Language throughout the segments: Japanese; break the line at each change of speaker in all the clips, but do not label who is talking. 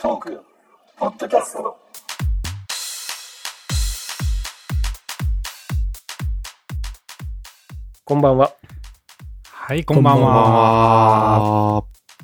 トークポッドキャスト
こんばんは。
はい、こんばんは。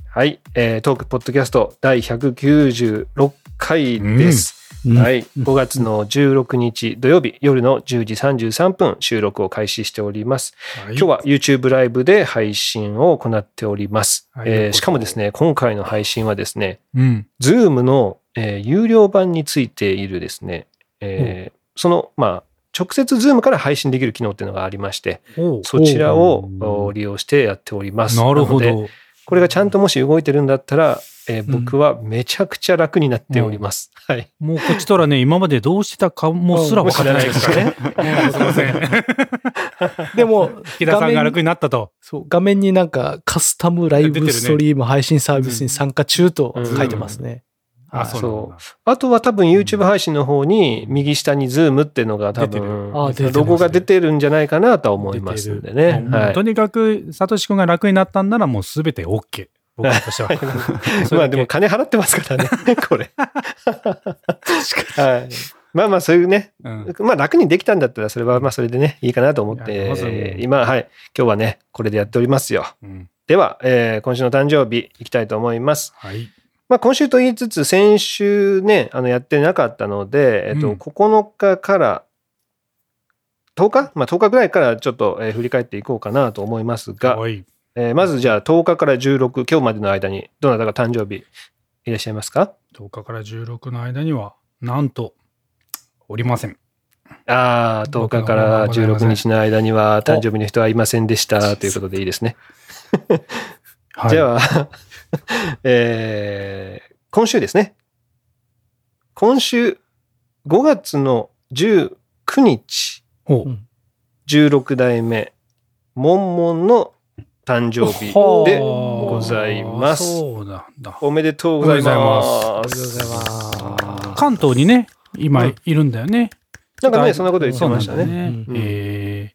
はい、えー、トークポッドキャスト第196回です。
うん
はい、5月の16日土曜日夜の10時33分収録を開始しております。
今
今日は YouTube ライブで配信を行っております。
はい
えーしかもですね、今回の配信はですね、
うん。
Zoom の、えー有料版についているですね、えーその、まあ、直接 Zoom から配信できる機能っていうのがありまして、そちらを利用してやっております。
なるほど。
これがちゃんともし動いてるんだったら、えー僕はめちゃくちゃ楽になっております。はい。
もうこっちとらね、今までどうしてたかもすら分かってないですからね。すいません。
でも、
木田さんが楽になったと。
そう、画面になんかカスタムライブストリーム配信サービスに参加中と書いてますね。
あ、
はい
そう。
あとは多分 YouTube 配信の方に右下に Zoom っていうのが多
出て
分ロゴが出てるんじゃないかなとは思いますんでね。はい
と。にかく、サトシ君が楽になったんならもうすべて OK。僕としては。
まあでも金払ってますからね、これ。はい。まあまあそういうね、
うん
まあ楽にできたんだったらそれはまあそれでね、いいかなと思って今、はい。今日はね、これでやっておりますよ。
うん
では、えー今週の誕生日いきたいと思います。
はい。
まあ今週と言いつつ、先週ね、あのやってなかったので、えっと、
うん
9日から、10日？まあ10日ぐらいからちょっと、えー振り返っていこうかなと思いますが、
はい。
えーまずじゃあ10日から16、今日までの間に、どなたが誕生日いらっしゃいますか
？10日から16の間には、なんと、おりません。
ああ、10日から16日の間には誕生日の人はいませんでしたということでいいですね。
はい。
じゃあ、えー今週ですね。今週5月の19日、
お
うん
16代目、モンモンの誕生日でございます。おめでとうございま。
ありがとうございます
関東にね、今
うん
いるんだよね。
なんかね、そんなこと言ってましたね。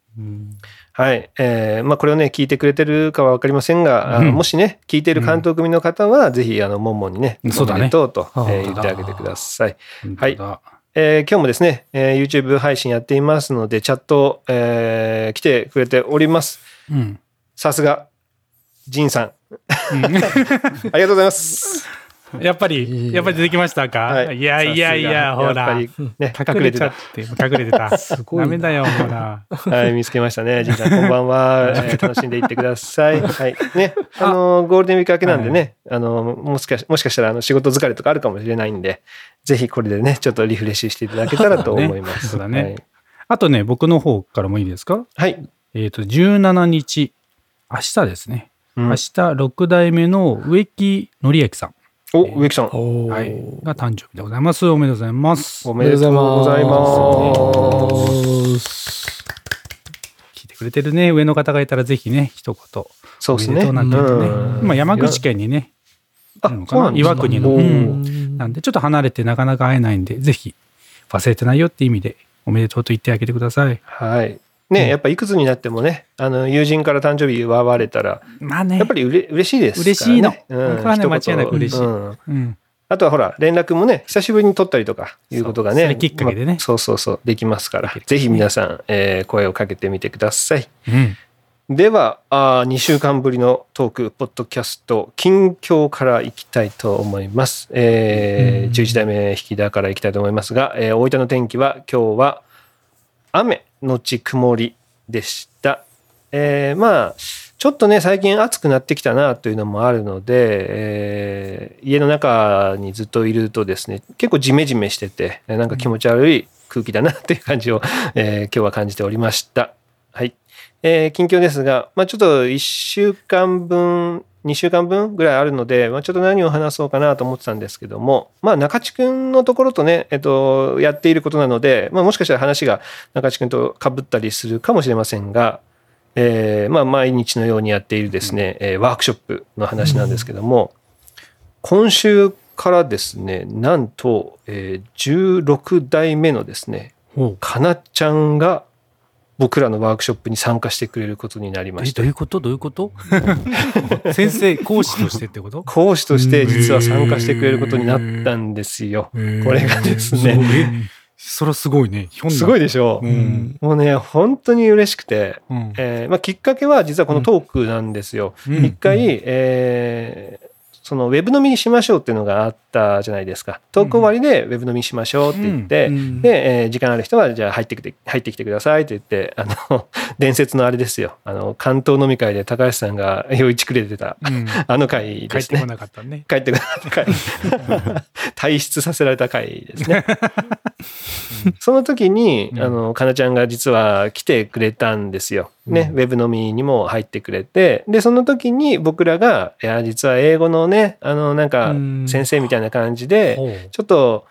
はい。えーまあこれをね、聞いてくれてるかはわかりませんが、あ
うん
もしね、聞いている関東組の方は、ぜひ、あの、モンモンにね、
そうだね
おめでとうと、えー言ってあげてください。
ー
はいえー今日もですね、えー YouTube 配信やっていますので、チャット、えー来てくれております。
うん。
さすが、ジンさん。
うん
ありがとうございます。
やっぱり、
え
やっぱり出てきましたか、、
はいい
やいやいや、ほら。
やっぱりね、
隠れ
てた
隠れてた。
すごいな
ダメだよ、ほら。
はい、見つけましたね。ジンさん、こんばんは。えー楽しんでいってください。はい。ね、あの、ゴールデンウィーク明けなんでね、あの、もしかしもしかしたら、あの、仕事疲れとかあるかもしれないんで、ぜひこれでね、ちょっとリフレッシュしていただけたらと思います。
そうだねあとね、僕の方からもいいですか？
はい。はい。
えっ、と、17日、明日ですね。
うん
明日、6代目の植木則明さん、
お、植木さん。
はい、が誕生日でございます。おめでとうございます。
おめでとうございます。
す。
聞いてくれてるね、上の方がいたらぜひね、一言。
そうですね。
なんて言ってね。
うん
今、山口県にね、
あそ
岩国の。
お
う
ー
んなんで、ちょっと離れてなかなか会えないんで、ぜひ忘れてないよって意味で、おめでとうと言ってあげてください。
はい。ね、やっぱいくつになってもね、あの、友人から誕生日祝われたら、
まあね。
やっぱりうれ嬉しいですね。
嬉しいの
うん
ね間違いなく嬉しい
うん
うん。
あとはほら、連絡もね、久しぶりに取ったりとかいうことがね。
それきっかけでね
まあそうそうそう、できますから。ぜひ皆さん、えー声をかけてみてください。
うん。
では、あ2週間ぶりのトーク、ポッドキャスト、近況からいきたいと思います。えー
うん
11代目引田からいきたいと思いますが、えー大分の天気は今日は雨のち曇りでした。えーまあ、ちょっとね、最近暑くなってきたなというのもあるので、えー家の中にずっといるとですね、結構ジメジメしてて、なんか気持ち悪い空気だなっていう感じを、えー今日は感じておりました。はい。えー近況ですが、まあ、ちょっと1週間分、2週間分ぐらいあるので、まあ、ちょっと何を話そうかなと思ってたんですけども、まあ、中地君のところとね、えっと、やっていることなので、まあ、もしかしたら話が中地君と被ったりするかもしれませんが、えーまあ、毎日のようにやっているですね、えーワークショップの話なんですけども、今週からですね、なんと、えー16代目のですね。かなちゃんが僕らのワークショップに参加してくれることになりま
え
した
どういうこと？どういうこと？先生、講師としてってこと？
講師として実は参加してくれることになったんですよ。これがですね。
それはすごいね。
すごいでしょ？
う
う。
ん。
もうね、本当に嬉しくて、
うん。
えーまあ、きっかけは実はこのトークなんですよ。
うん。
一回、えーそのウェブ飲みにしましょうっていうのがあったじゃないですか。トーク終わりでウェブ飲みしましょうって言って、
うん
で、えー時間ある人はじゃあ入ってきて、入ってきてくださいって言って、あの、伝説のあれですよ。あの、関東飲み会で高橋さんが用意してくれてた、
うん
あの回ですね
帰ってこ。なかったね。
帰ってください。退出させられた回ですね。その時に、
うん。
あの、かなちゃんが実は来てくれたんですよ。ね、
うん。
ウェブ飲みにも入ってくれて、で、その時に僕らが、いや、実は英語のね、あの、なんか
うん、
先生みたいな感じで、ちょっと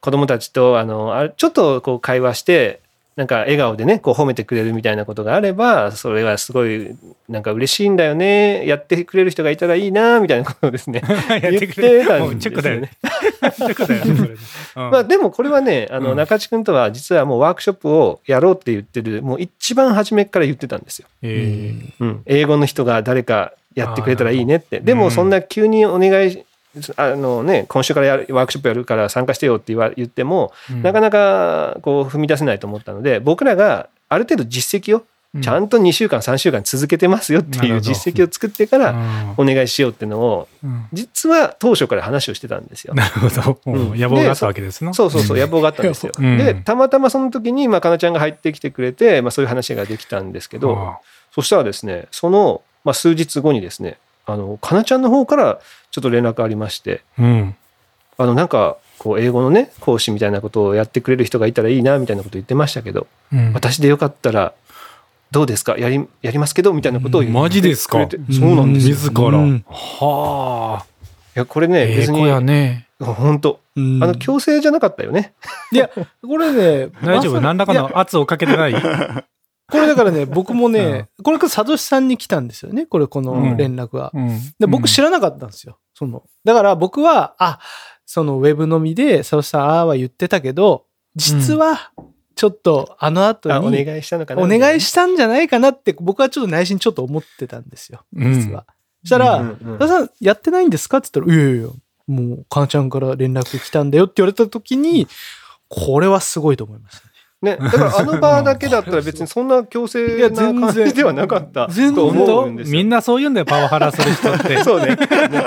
子供たちと、あの、あちょっとこう会話して、なんか笑顔でね、こう褒めてくれるみたいなことがあれば、それはすごい、なんか嬉しいんだよね、やってくれる人がいたらいいな、みたいなことをですね、
や
言ってたんですよね。まあでもこれはね、あの
うん。
中地君とは実はもうワークショップをやろうって言ってる、もう一番初めから言ってたんですよ。
え
うん、英語の人が誰かやってくれたらいいねって。
ど
でもそんな急にお願い、あのね、今週からやるワークショップやるから参加してよって言っても、
ー
なかなかこう踏み出せないと思ったので、僕らがある程度実績をちゃんと2週間、3週間続けてますよっていう実績を作ってから
うん。
お願いしようっていうのを、
うん。
実は当初から話をしてたんですよ。
なるほど。うん。
うん。
野望があったわけですな。
そうそうそう、野望があったんですよ。
うん。
で、たまたまその時に、まあ、かなちゃんが入ってきてくれて、まあ、そういう話ができたんですけど、
あ。
そしたらですね、その、まあ、数日後にですね、あの、かなちゃんの方からちょっと連絡ありまして、
あうん。
あの、なんか、こう、英語のね、講師みたいなことをやってくれる人がいたらいいな、みたいなこと言ってましたけど、
うん。
私でよかったら、どうですか？やり、やりますけど？みたいなことを言って
マジですか？
くれてそうなんですよ。い
自ら。
うん。
はあ。
や、これね、
英
別に、
ね。
本当。
うん。
あの、強制じゃなかったよね。
いや、これね、
大丈夫？何らかの圧をかけてない？
これだからね、僕もね、これからサトシさんに来たんですよね、これ、この連絡が。
うん。
で僕知らなかったんですよ。その、だから僕は、あ、そのウェブ飲みで、サトシさん、ああは言ってたけど、実は、ちょっとあの後
あ、お
に、
願いしたのかな
お願いしたんじゃないかなって、僕はちょっと内心ちょっと思ってたんですよ、
うん。
実は。そしたら、
うんうん
サトシさん、やってないんですか？って言ったら、いやいやいや、もう、かなちゃんから連絡来たんだよって言われた時に、これはすごいと思いましたね。
ね、だからあの場だけだったら別にそんな強制な感じではなかった
全然
と思うんですよ。
みんなそう言うんだよ、パワハラする人って。
そうね。ね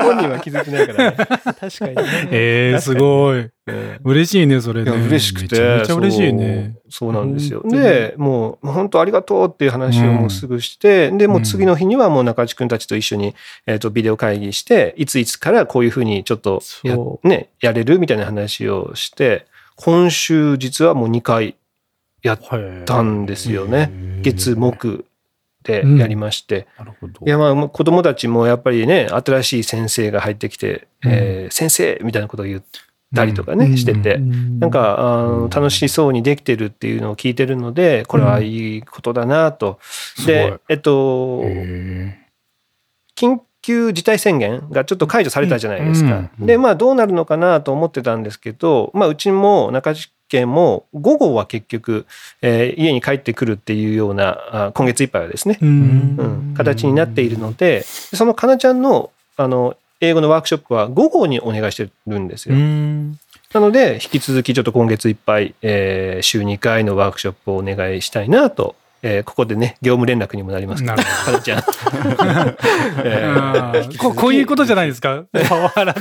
本人は気づいてないからね。
確かにね。
ええ、すごい。嬉しいね、それね。
嬉しくて。
めちゃめちゃ嬉しいね。
そう。そうなんですよ。で、もう本当ありがとうっていう話をもうすぐして、で、もう次の日にはもう中地君たちと一緒に、えっ、と、ビデオ会議して、いついつからこういうふうにちょっとね、やれるみたいな話をして、今週実はもう2回やっ
った
んですよね。月、木でやりまして。
なるほど。
いやまあ子供たちもやっぱりね新しい先生が入ってきて、えー先生みたいなことを言ったりとかね、
うん。
してて、
うん。
なんかあの楽しそうにできてるっていうのを聞いてるのでこれはいいことだなと。
す
でえっと急事態宣言がちょっと解除されたじゃないですか。でまあどうなるのかなと思ってたんですけど、まあ、うちも中地県も午後は結局、えー家に帰ってくるっていうようなあ今月いっぱいはですね
う
うんん、形になっているので、そのかなちゃんのあの英語のワークショップは午後にお願いしてるんです
う
よ。
ん。
なので、引き続きちょっと今月いっぱい、えー週2回のワークショップをお願いしたいなと、えーここでね、業務連絡にもなりますけど、
なるほ
かなちゃん。え
あ
ー
ーここういうことじゃないですか？パワハラ。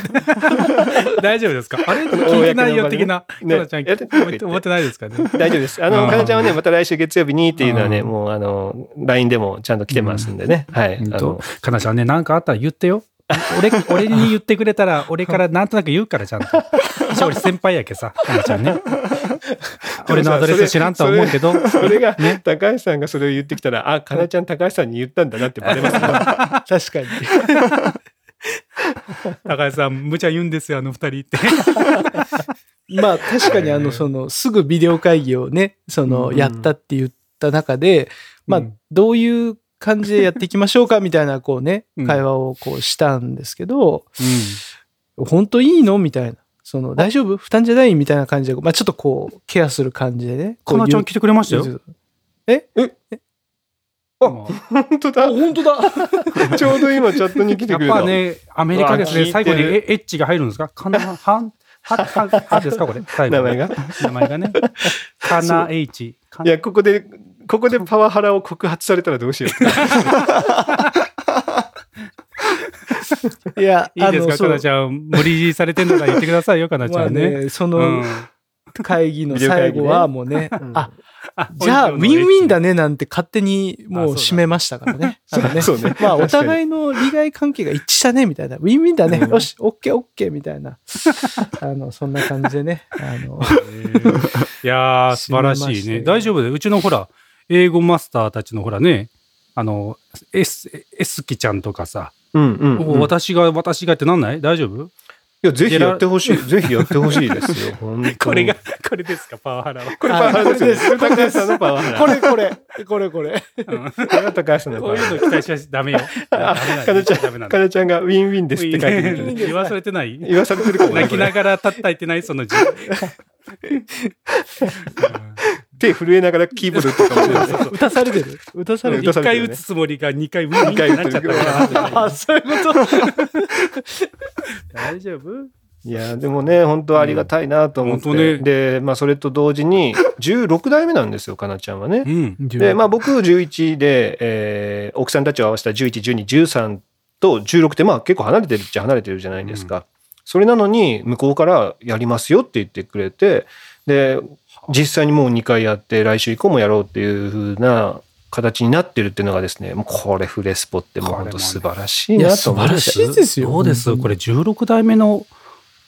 大丈夫ですか？あれ？聞いてないよ的な。か
ね
なちゃん、思って思ってないですかね？
大丈夫です。あの、
うん
かなちゃんはね、また来週月曜日にっていうのはね、
うん
もう、あの、LINE でもちゃんと来てますんでね。はい。
かなちゃんね、なんかあったら言ってよ。俺、俺に言ってくれたら、俺からなんとなく言うから、ちゃんと。一応俺先輩やけさ、かなちゃんね。俺のアドレス知らんとは思うけど。
それが、
ね
高橋さんがそれを言ってきたら、あ、かなちゃん高橋さんに言ったんだなってバレますから。
確かに。
高橋さん、無茶言うんですよ、あの二人って。
まあ確かにあの、その、すぐビデオ会議をね、その、
うん
やったって言った中で、まあ
うん、
どういう感じでやっていきましょうかみたいな、こうね
うん、
会話をこうしたんですけど、本当いいのみたいな。その、大丈夫？負担じゃないみたいな感じで、まあちょっとこう、ケアする感じでね。
かなちゃん来てくれましたよ。
よ。
あ
も
本当だ。
本当だ。
ちょうど今チャットに来
うやっ
てくれた。
ぱね、アメリカですね、最後にエエッジが入るんですか？かな、はん、は、は、はですかこれ？最後
名前が？
名前がね。かな H。か
いや、ここで、ここでパワハラを告発されたらどうしよう？
いや、
いいですか、かなちゃん。無理されてんなら言ってくださいよ、かなち
まあ
ゃんね。
ね、そうの
ん。
会議の最後はもうね、
ん
あ、じゃあ、ウィンウィンだねなんて勝手にもう締めましたからね。ね
そうね。
まあ、お互いの利害関係が一致したね、みたいな。ウィンウィンだね。よし、オッケーオッケー、みたいな。あの、そんな感じでね。あの、
いやー、素晴らしいね。大丈夫で、うちのほら、英語マスターたちのほらね、あの、エス、エスキちゃんとかさ、
うんうんうん。い
私が、私がってなんない？大丈夫？
や、ぜひやってほしい。ぜひやってほしいですよ。
これが、これですか、パワハラは。
これパワハラですよ。これ高橋さんのパワハラ。
これこれ、これこれ。
これが高橋さんのパ
こういう。の期待しちゃダメよ。ダメなんだ
かなちゃん、
ダメなんだ
かなちゃんがウィンウィンですって書いてる。
言わされてない？
言わされてるかもね
泣きながら立ったいてない？その字。
手震えながらキーボード打ってるかもしれない。
打たされてる？打たされてる
一回打つつもりが二回ウィンってなっちゃったから。
あ、そういうこと？
大丈夫？
いや、でもね、本当ありがたいなと思って。
う
で、まあ、それと同時に、16代目なんですよ、かなちゃんはね。
うん。
で、まあ、僕11で、えー奥さんたちを合わせた11、12、13と16って、まあ、結構離れてるっちゃ離れてるじゃないですか。それなのに、向こうからやりますよって言ってくれて、で、実際にもう2回やって、来週以降もやろうっていう風な形になってるっていうのがですね、もうこれフレスポってもう本当素晴らしいなと思いまし
いや素晴らしいですよ
どうですこれ16代目の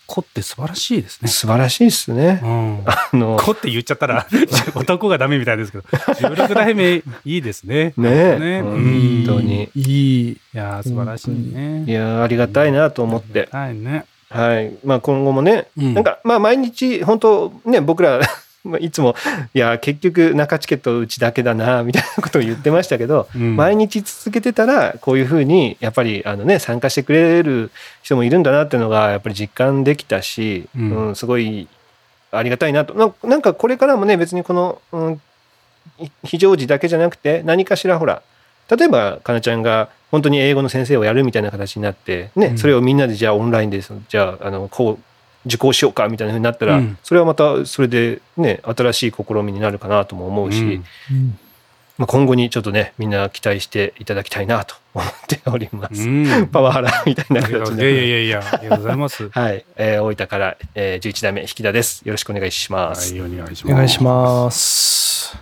子って素晴らしいですね
た。。素晴らしいですね。
うん。
あの、
子って言っちゃったら 男がダメみたいですけど、16代目いいですね。
ねえ、
ね
本当に。
いい。
いやー素晴らしいね。
いやーありがたいなと思って。
はいね。
はい。まあ今後もね、
うん
なんかまあ毎日本当ね、僕らまあいつも、いや、結局中チケットうちだけだな、みたいなことを言ってましたけど、
うん。
毎日続けてたら、こういうふうに、やっぱりあのね、参加してくれる人もいるんだなっていうのが、やっぱり実感できたし、
う
うんん、すごいありがたいなと。ななんかこれからもね、別にこの、うん、非常時だけじゃなくて、何かしらほら、例えば、かなちゃんが本当に英語の先生をやるみたいな形になって、ね、
うん。
それをみんなでじゃあオンラインで、じゃあ、あの、こう、受講しようかみたいなふうになったら、
うん
それはまたそれでね、新しい試みになるかなとも思うし、
うん
まあ、今後にちょっとね、みんな期待していただきたいなと思っております。
うん。
パワハラみたいな形にな
いやいや
る。
いやいや、ありがとうございます。
はい、えー大分から、えー、11代目引田です。よろしくお願いしま
は
す。
い、お願いします。
お願いします。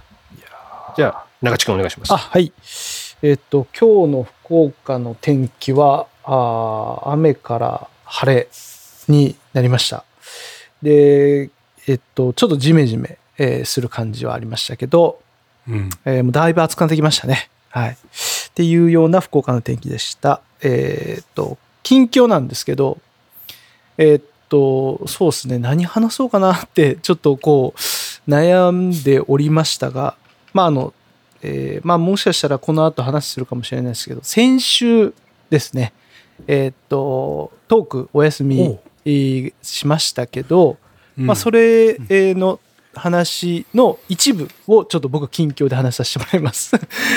じゃあ、中地君お願いします。
あ、はい。えっと、今日の福岡の天気は、あー雨から晴れになりました。で、えっと、ちょっとジメジメ、えーする感じはありましたけど、
うん。
えーもうだいぶ暑くなってきましたね。はい。っていうような福岡の天気でした。えーっと、近況なんですけど、えーっと、そうですね、何話そうかなって、ちょっとこう、悩んでおりましたが、まあ、あの、えーまあ、もしかしたらこの後話するかもしれないですけど、先週ですね、えーっと、トークお休みえーしましたけど、まあ、それえーの話の一部をちょっと僕近況で話させてもらいます。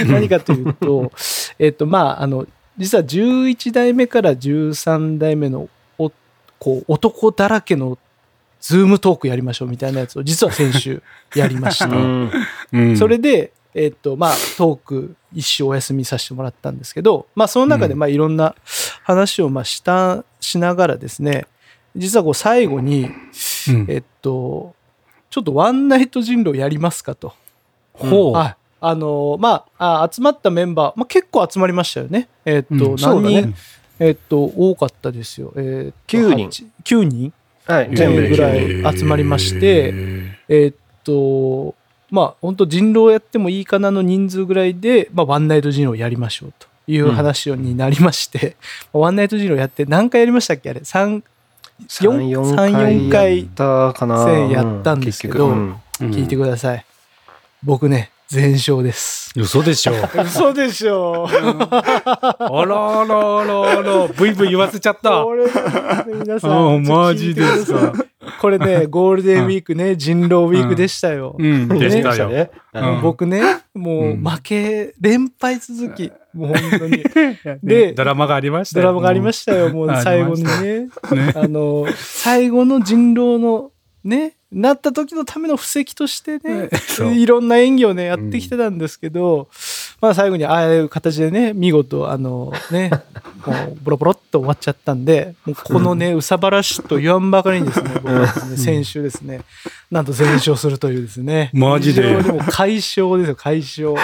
何かというと、えっと、まあ、あの、実は11代目から13代目のおこう男だらけのズームトークやりましょうみたいなやつを実は先週やりました。
うん。
うん、
それで、えっと、まあ、トーク一週お休みさせてもらったんですけど、まあ、その中で、
うん。
まあ、いろんな話を、まあ、した、しながらですね、実はこう、最後に、
うん、
えっと、ちょっとワンナイト人狼やりますかと。
ほう。
はい。あの、まあ、あ集まったメンバー、まあ、結構集まりましたよね。えっと、
うん
何人、
そうだ
えっと、多かったですよ。えっと
9人
8 9人
はい、
全部ぐらい集まりましてえっと、まあ、本当人狼やってもいいかなの人数ぐらいで、まあ、ワンナイト人狼やりましょうという話になりまして、ワンナイト人狼やって何回やりましたっけあれ ?3、
3、4
3 4
回やったかな。
回やったんですけど
うん結局うん
聞いてください。僕ね、全勝です。
嘘でしょ。
嘘でしょ
あらあらあらあら、ブイブイ言わせちゃった。
こ皆さん。
あマジですか
これね、ゴールデンウィークね、人狼ウィークでしたよ。
うん、でしたよ。
ね。
うん
僕ね、もう
うん
負け、連敗続き、もう本当に。
で
で
ドラマがありましたよ。
ドラマがありましたよ、もう
あ
最後にね。
ね。
あの、最後の人狼のね、なった時のための布石としてね、いろんな演技をね、やってきてたんですけど、まあ最後にああいう形でね、見事、あのね、もうボロボロっと終わっちゃったんで、もうこのね、うさばらしと言わんばかりにですね、僕はですね、先週ですね、なんと全勝するというですね。
マジで。
非常にもう快勝ですよ、快勝。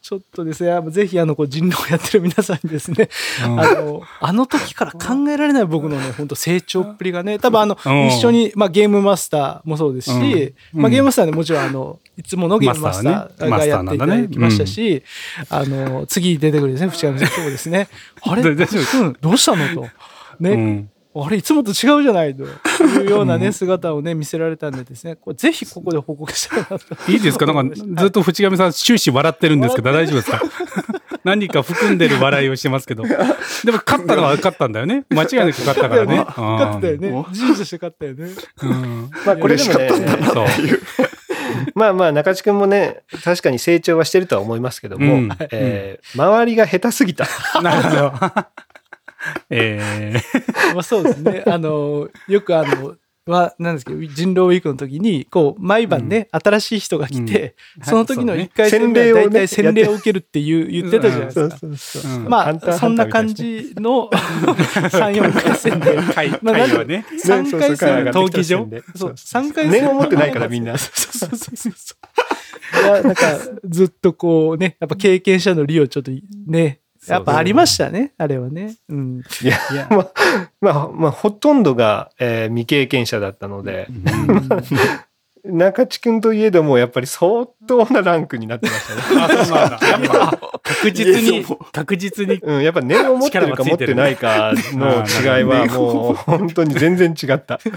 ちょっとですね、ぜひあの、こう人狼やってる皆さんにですね、
うん。
あの、あの時から考えられない僕のね、本当成長っぷりがね、多分あの、
うん。
一緒に、まあゲームマスターもそうですし、
うん。
まあゲームマスターでもちろんあの、いつものゲームマスターがやっていた
だ
きましたし、あの、次出てくるですね、淵上先生もですね、あれ、うん。どうしたのと。ね、
うん
あれ、いつもと違うじゃないというようなね、姿をね、見せられたんでですね、これぜひここで報告したいなと。
いいですか？なんか ずっと淵上さん終始笑ってるんですけど大丈夫ですか？何か含んでる笑いをしてますけど。でも勝ったのは勝ったんだよね。間違いなく勝ったからね。
勝ってたよね。事実として勝ったよね。
うん
まあこれでもね、
そう。
まあまあ中地君もね、確かに成長はしてるとは思いますけども、
うん
えー周りが下手すぎた。
なるほど。えー
まあそうですね。あの、よくあの、は、なんですけど、人狼ウィークの時に、こう、毎晩ね、新しい人が来て、
うん
その時の
はい
一回戦
洗礼をね
大体洗礼を受けるっていう言ってたじゃないですか。まあ、そんな感じの3、4回戦で。
会
まあ
会はね。
3回戦
ね
闘技場
そう、3回戦。
念を持ってないからみんな。
そうそうそうそう。いや、なんか、ずっとこうね、やっぱ経験者の利をちょっとね、やっぱありましたね、あれはね。うん。
いや
いや
まあ、まあ、まあ、ほとんどが、えー未経験者だったので、中地君といえども、やっぱり相当なランクになってましたね。
あ、そうなんだ。やっぱ確実に、確実に。
うん、やっぱ念を持ってるか持ってないかの違いはもう本当に全然違った。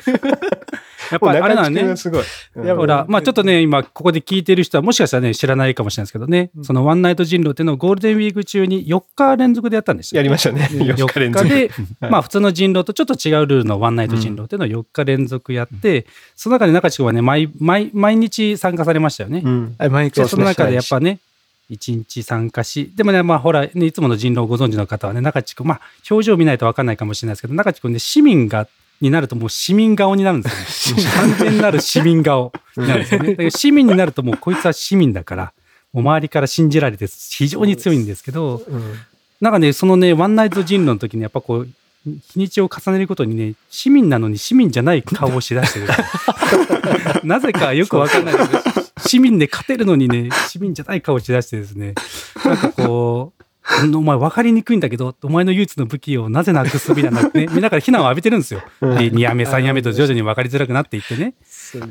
やっぱりあれなのね。
すごい。
ほら、まあちょっとね、今、ここで聞いてる人は、もしかしたらね、知らないかもしれないですけどね、そのワンナイト人狼っていうのをゴールデンウィーク中に4日連続でやったんですよ。
やりましたね。4
4
日連続。
日で、
はい
まあ普通の人狼とちょっと違うルールのワンナイト人狼っていうのを4日連続やって、その中で中地君はね、毎、毎、毎日参加されましたよね。
うん
はい、毎
で
回
その中でやっぱね、1日参加し、でもね、まあほら、ね、いつもの人狼をご存知の方はね、中地君、まあ表情見ないと分かんないかもしれないですけど、中地君ね、市民が、になるともう市民顔になるんですよね。完全なる市民顔になるんですよね。市民になるともうこいつは市民だから、もう周りから信じられて非常に強いんですけど、
うん
なんかね、そのね、ワンナイト人狼の時にやっぱこう、日にちを重ねることにね、市民なのに市民じゃない顔をしだしてる。なぜかよくわかんないけど、市民で勝てるのにね、市民じゃない顔をしだしてですね、なんかこう、お前分かりにくいんだけど、お前の唯一の武器をなぜなくすみたいなね、みんなから非難を浴びてるんですよ。で、2や目、3や目と徐々に分かりづらくなっていってね。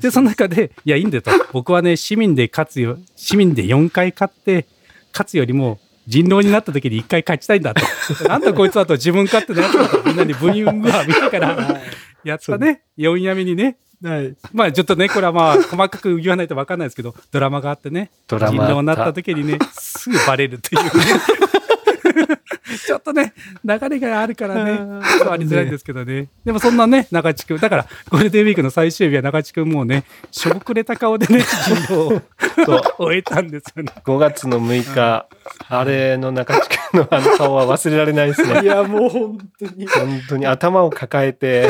で、その中で、いや、いいんだよと。僕はね、市民で勝つよ、市民で4回勝って、勝つよりも、人狼になった時に1回勝ちたいんだと。なんだこいつはと自分勝手なやつだとみんなにブニュングは見ながら、やったね。4や目にね。
はい。
まあちょっとね、これはまあ 細かく言わないと分かんないですけど、ドラマがあってね、人
ドラマあった
狼になった時にね、すぐバレるというね。ちょっとね、流れがあるからね、伝わりづらいんですけどね。でもそんなね、中地君、だからゴールデンウィークの最終日は中地君もうね、しょぼくれた顔でね、人狼を
そう
終えたんですよね。
5月の6日、あれの中地君のあの顔は忘れられないですね。
いや、もう本当に。
本当に頭を抱えて、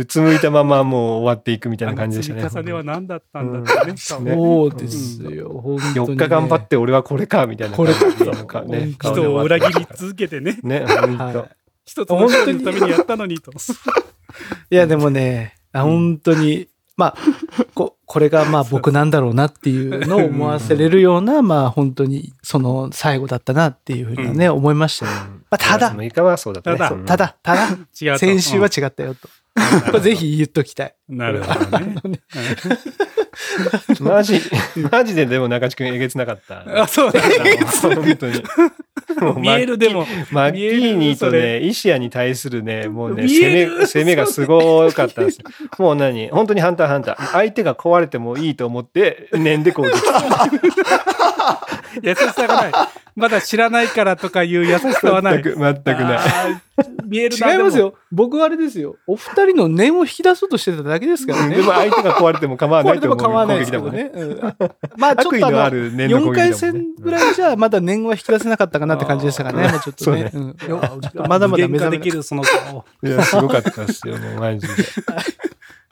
うつむいたままもう終わっていくみたいな感じでしたね。
積み重ねは何だったんだってね。
うん
そうですよ、本当に、ね。
4日頑張って俺はこれかみたいな感じのかね。
人を裏切り続けてね、
ね、本当。
はい
一つののためにやったのにと。
いや、でもね、あ本当に、まあ、こ、これがまあ僕なんだろうなっていうのを思わせれるような、まあ本当にその最後だったなっていうふうなね、思いましたよ。まあ、ただ、
6日はそうだったね。
ただ
うん
ただ。先週は違ったよと。ぜひ言っときたい。
うん。なるほどね。
マジ、マジででも中地君えげつなかった。
あ、そうなんだ。
本当に。も う
見えるでも。
マッキーニとね、イシアに対するね、もうね、攻め、攻めがすごかったんですよ。もう何本当にハンターハンター。相手が壊れてもいいと思って、念で攻撃。
優しさがない。まだ知らないからとかいう優しさはない。
全く、全くない。
見えるな
違います。よ。僕はあれですよ。お二人の念を引き出そうとしてただけですからね。
でも相手が壊れても構わないと思う
も構わないで
ね。
けどね。うんまあちょっとあの、
のある念の攻
4
撃
回。戦ぐらいじゃまだ念は引き出せなかったかなって感じでしたからね。もうちょっとね。うんよまだまだ目覚め
できるその顔。
いや、すごかったですよ、もうマジで。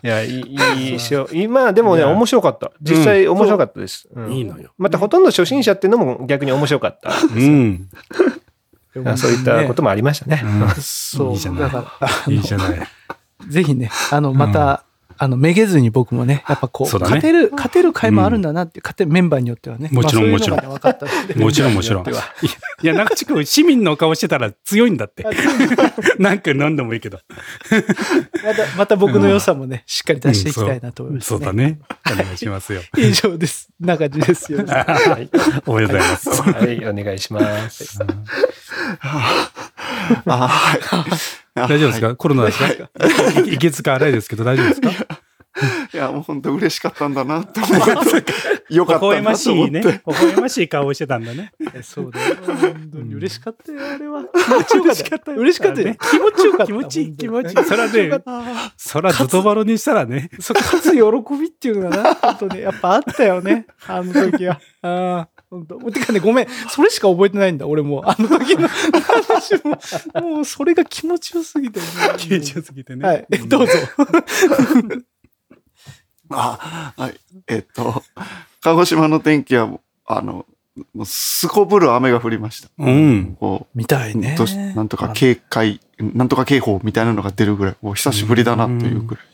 いや、いい、いいしよう。今、でもね、面白かった。実際面白かったです。うん
いいのよ。
またほとんど初心者っていうのも逆に面白かった。
うん。
そういったこともありましたね。
そう。
いいじゃないいいじゃない。
ぜひね、あの、また、あの、めげずに僕もね、やっぱこう、
そうだね
勝てる、勝てる回もあるんだなっていう、勝てるメンバーによってはね。
もちろん
まあそういうのがね分かったので
もちろんもちろん。いや、中地君、市民の顔してたら強いんだって。なんか何でもいいけど。
また、また僕の良さもね、しっかり出していきたいなと思います、
そうだね。お願いしますよ。
以上です。中地ですよ。
はい。
おめでとうございます。
はい、お願いします。
あはい。
大丈夫ですか？コロナですか？いいけつか荒いですけど大丈夫ですか？
いや、もう本当嬉しかったんだなって思って、よか
微笑ま
ったなと思っ。
しいね。微笑ましい顔をしてたんだね。
そうだよ。本当に嬉しかったよ、あれは。気持ちよかった。嬉しかったよ。
ね
気持ちよかった。
気持ちいい、気持ちいい。
本
そらね、そらズトバロにしたらね。
そう、勝つ喜びっていうのがな、本当ね、やっぱあったよね。あの時は。ああ。本当。てかね、ごめん。それしか覚えてないんだ、俺もう。あの時の話も。もう、それが気持ちよすぎてね。
気持ちよすぎてね。
はい。えどうぞ。
あ、はい。えっと、鹿児島の天気は、あの、もうすこぶる雨が降りました。
うん。
こ
みたいうね
なんとか警戒、なんとか警報みたいなのが出るぐらい、もう久しぶりだなというぐらい。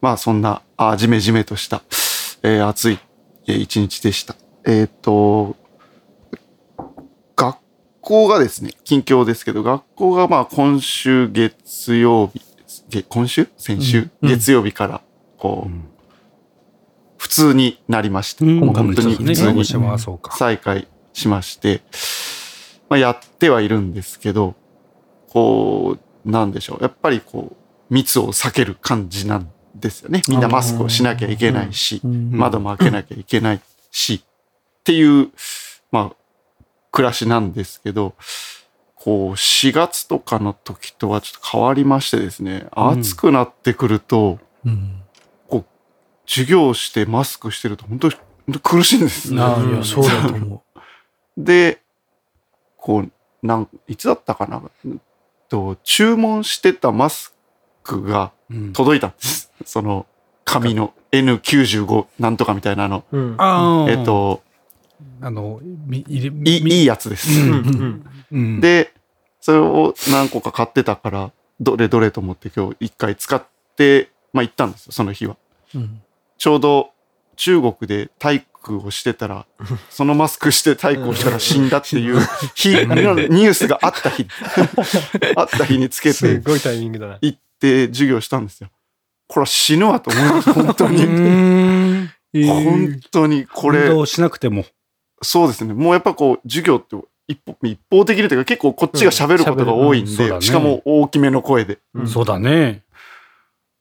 まあそんな、あじめじめとした、えー暑いえー一日でした。えっ、と、学校がですね、近況ですけど、学校がまあ今週月曜日今週？先週、
うん
月曜日から、こう、
うん。
普通になりまして、
うん。
本当に普
ね、
通に。再開しまして、まあ、やってはいるんですけど、こう、なんでしょう。やっぱりこう、密を避ける感じなんですよね。みんなマスクをしなきゃいけないし、窓も開けなきゃいけないし、っていう、まあ、暮らしなんですけど、こう、4月とかの時とはちょっと変わりましてですね、
うん。
暑くなってくると、
うん。
授業してマスクしてると本当に苦しいんですね。
ああ、いや、そうだと思
で、こう、なん、いつだったかな？うんと、注文してたマスクが
うん
届いたんです。その、紙の N95 なんとかみたいなの。
うん。
えっ、、と、
あの、み、いれ、
いいやつです。
うん
うん
うん、
で、それを何個か買ってたから、どれどれと思って今日一回使って、まあ行ったんですよ、その日は。
う。うん。
ちょうど中国で体育をしてたら、そのマスクして体育をしたら死んだっていう 日、ニュースがあった日、あった日につけて
すごいタイミングだな。
行って授業したんですよ。これは死ぬわと思いました、本当
う
に。本当に、これ、
運動しなくても。
そうですね。もうやっぱこう、授業って一方一方的にというか結構こっちが喋ることが多いんで、
うんね
しかも大きめの声で。
うん
そうだね。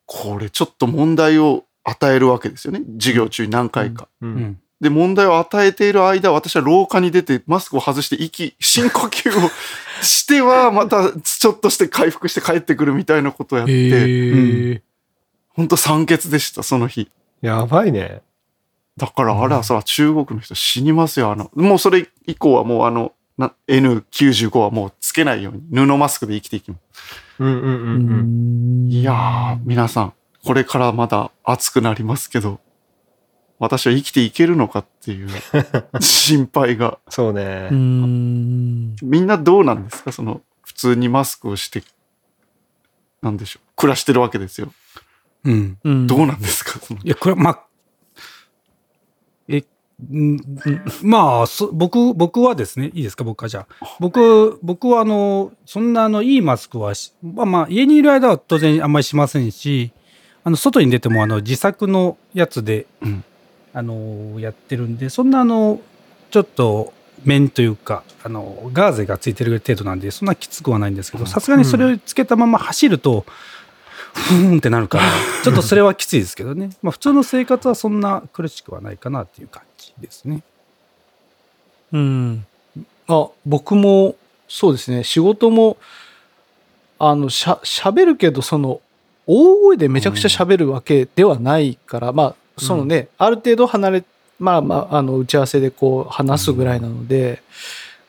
これちょっと問題を与えるわけですよね。授業中に何回か。
う。
うんん。
で、問題を与えている間、私は廊下に出て、マスクを外して息、深呼吸をしては、またちょっとして回復して帰ってくるみたいなことをやって、
へえ。
ほんと酸欠でした、その日。
やばいね。
だから、あら、そら中国の人死にますよ、あの、もうそれ以降はもうあの、な N95 はもうつけないように、布マスクで生きていきます。
うんうんうんうん。
いやー、皆さん、これからまだ暑くなりますけど、私は生きていけるのかっていう 心配が。
そうね
うー。ん。
みんなどうなんですか？その、普通にマスクをして、なんでしょう？暮らしてるわけですよ。
うん。
うん
どうなんですか？その
いや、これ、まあ、え、んんまあ、そ僕、僕はですね、いいですか、僕はじゃあ。僕、僕はあの、そんなあの、いいマスクはし、まあまあ、家にいる間は当然あんまりしませんし、あの、外に出てもあの、自作のやつで、
うん
あの、やってるんで、そんなあの、ちょっと、面というか、あの、ガーゼがついてる程度なんで、そんなきつくはないんですけど、さすがにそれをつけたまま走ると、ふーんってなるから、ちょっとそれはきついですけどね。まあ普通の生活はそんな苦しくはないかなっていう感じですね。
うん。あ、僕も、そうですね、仕事も、あの、しゃ、喋るけど、その、大声でめちゃくちゃ喋るわけではないから、まあ、そのね、ある程度離れ、まあまあ、あの、打ち合わせでこう、話すぐらいなので、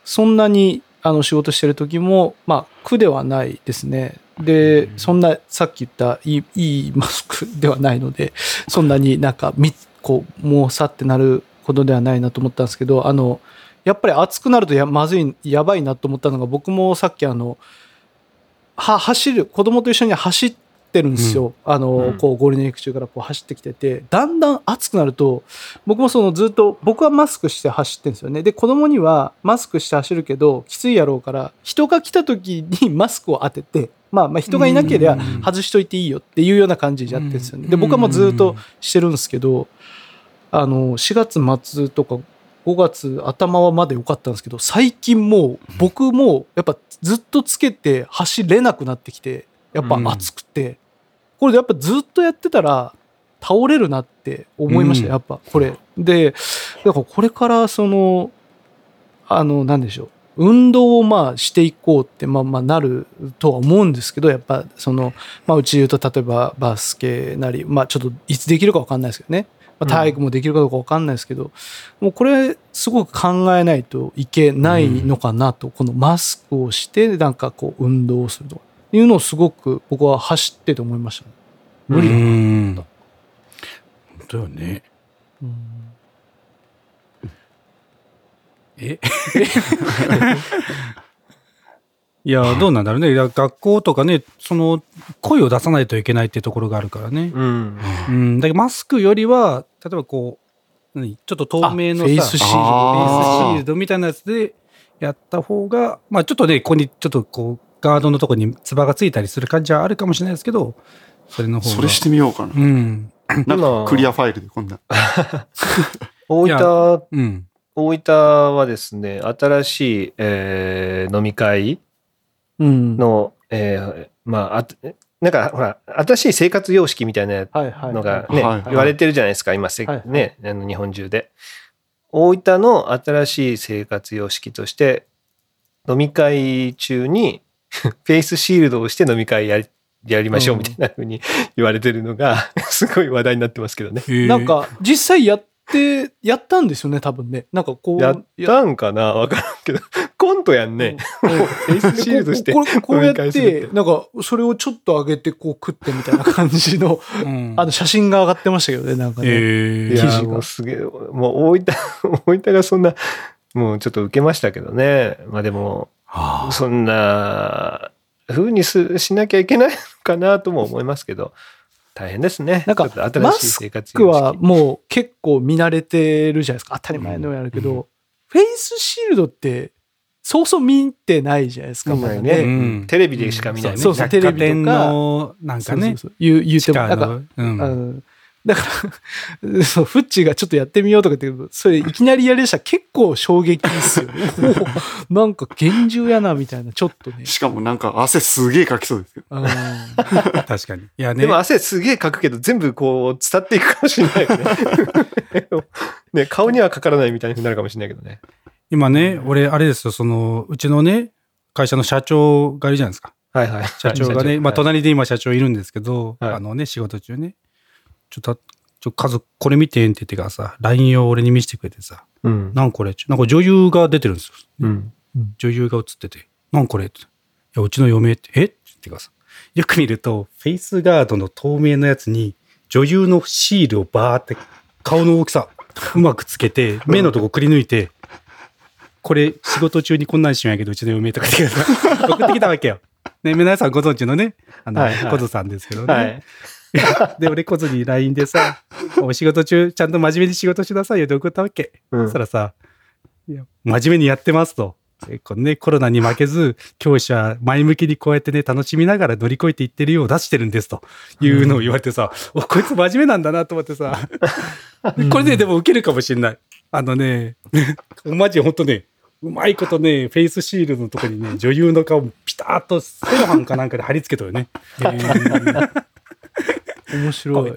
そんなに、あの、仕事してる時も、まあ、苦ではないですね。で、そんな、さっき言った、いい、いいマスクではないので、そんなになんか、み、こう、もうさってなることではないなと思ったんですけど、あの、やっぱり暑くなるとやまずい、やばいなと思ったのが、僕もさっきあの、は、走る、子供と一緒に走ってるんですよ。あの、
うん。
こう、ゴールデンウィーク中からこう走ってきてて、だんだん暑くなると、僕もそのずっと、僕はマスクして走ってるんですよね。で、子供にはマスクして走るけど、きついやろうから、人が来た時に マスクを当てて、まあまあ人がいなければ
うん。
外しといていいよっていうような感じでやってるんですよね。で、
うん。
僕はもうずっとしてるんですけど、あの、4月末とか5月頭まで良かったんですけど、最近もう僕もやっぱずっとつけて走れなくなってきて、やっぱ暑くて、これでやっぱずっとやってたら倒れるなって思いました、
うん
やっぱこれ。で、だからこれからその、あの、なんでしょう。運動をまあしていこうってまあまあなるとは思うんですけど、やっぱその、まあうちで言うと例えばバスケなり、まあちょっといつできるかわかんないですけどね。まあ、体育もできるかどうかわかんないですけど、もうこれすごく考えないといけないのかなと、このマスクをしてなんかこう運動をするとかいうのをすごく僕は走ってて思いましたね。無理だ
本当よね。
うん
え？いや、どうなんだろうね。学校とかね、その、声を出さないといけないっていうところがあるからね。
うん。
うん。だけどマスクよりは、例えばこう、何？ちょっと透明のさ、
あフェイスシールド
フェイスシ
ー
ルドみたいなやつでやった方が、まあちょっとね、ここにちょっとこう、ガードのとこにつばがついたりする感じはあるかもしれないですけど、それの方が。
それしてみようかな。
うん。
なんかクリアファイルでこんな。
大分、
うん。
大分はですね、新しい、えー飲み会
うん。
の、えーまあ、あなんかほら、新しい生活様式みたいな。のがね、
はいはい
言われてるじゃないですか、今せ、
はいはい
ね、あの日本中で。大分の新しい生活様式として、飲み会中に フェイスシールドをして飲み会やりやりましょうみたいな風に 言われてるのが、すごい話題になってますけどね。
なんか、実際やって、やったんですよね、多分ね。なんかこう。
やったんかな？わからんけど、コントやんね。
うん
フェイスシールドして
これこうやっ
飲み会するって
て、なんか、それをちょっと上げて、こう食ってみたいな感じの、
うん
あの、写真が上がってましたけどね、なんかね。
えー
いや
記事が
もうすげえ、もう大分、大分がそんな、もうちょっと受けましたけどね。まあでも、
はあ。
そんな風にすしなきゃいけないのかなとも思いますけど、大変ですね。
なんか
ちょっと新しい生活
僕はもう結構見慣れてるじゃないですか。当たり前のようにやるけど、
うん
フェイスシールドって、そうそう見てないじゃないですか、
ね
まだね。
うん。
テレビでしか見ないね。
そうそう
百貨店
テレビとか。
の、なんかね、
そうそうそう。言う言うても、なんか、
うん
だから、そう、フッチーがちょっとやってみようとか言って、それいきなりやりだしたら結構衝撃ですよね。お なんか厳重やな、みたいな、ちょっとね。
しかもなんか汗すげえかきそうですけど。
うん
確かに。いやね。
でも汗すげえかくけど全部こう伝っていくかもしれないよね。ね、顔にはかからないみたいになるかもしれないけどね。
今ね、俺、あれですよ、その、うちのね、会社の社長がいるじゃないですか。
はいはい。
社長がね、まあ、
はい
隣で今社長いるんですけど、
はい
あのね、仕事中ね、ちょっと、ちょ、家族、これ見てんって言ってからさ、LINE を俺に見せてくれてさ、
うん。
なんこれなんか女優が出てるんですよ。
うん。
女優が映ってて、なんこれって。いや、うちの嫁って、え？って言ってからさ、よく見ると、フェイスガードの透明のやつに、女優のシールをバーって、顔の大きさ、うまくつけて、目のとこくり抜いて、これ、仕事中にこんなんしんやけど、うちの嫁とかってさ送ってきたわけよ。ね、皆さんご存知のね、あの、
はいはい
コズさんですけどね。
はい。
で、俺コズに LINE でさ、お仕事中、ちゃんと真面目に仕事しなさいよって送ったわけ？
うん
そしたらさ、いや真面目にやってますと。えこのね、コロナに負けず、教師は前向きにこうやってね、楽しみながら乗り越えていってるよう出してるんですというのを言われてさ、お、こいつ真面目なんだなと思ってさ、これね、でも受けるかもしれない。あのね、マジで本当ね、うまいことね、フェイスシールドのとこにね、女優の顔ピタッとセロハンかなんかで貼り付けとるよね。
面白い。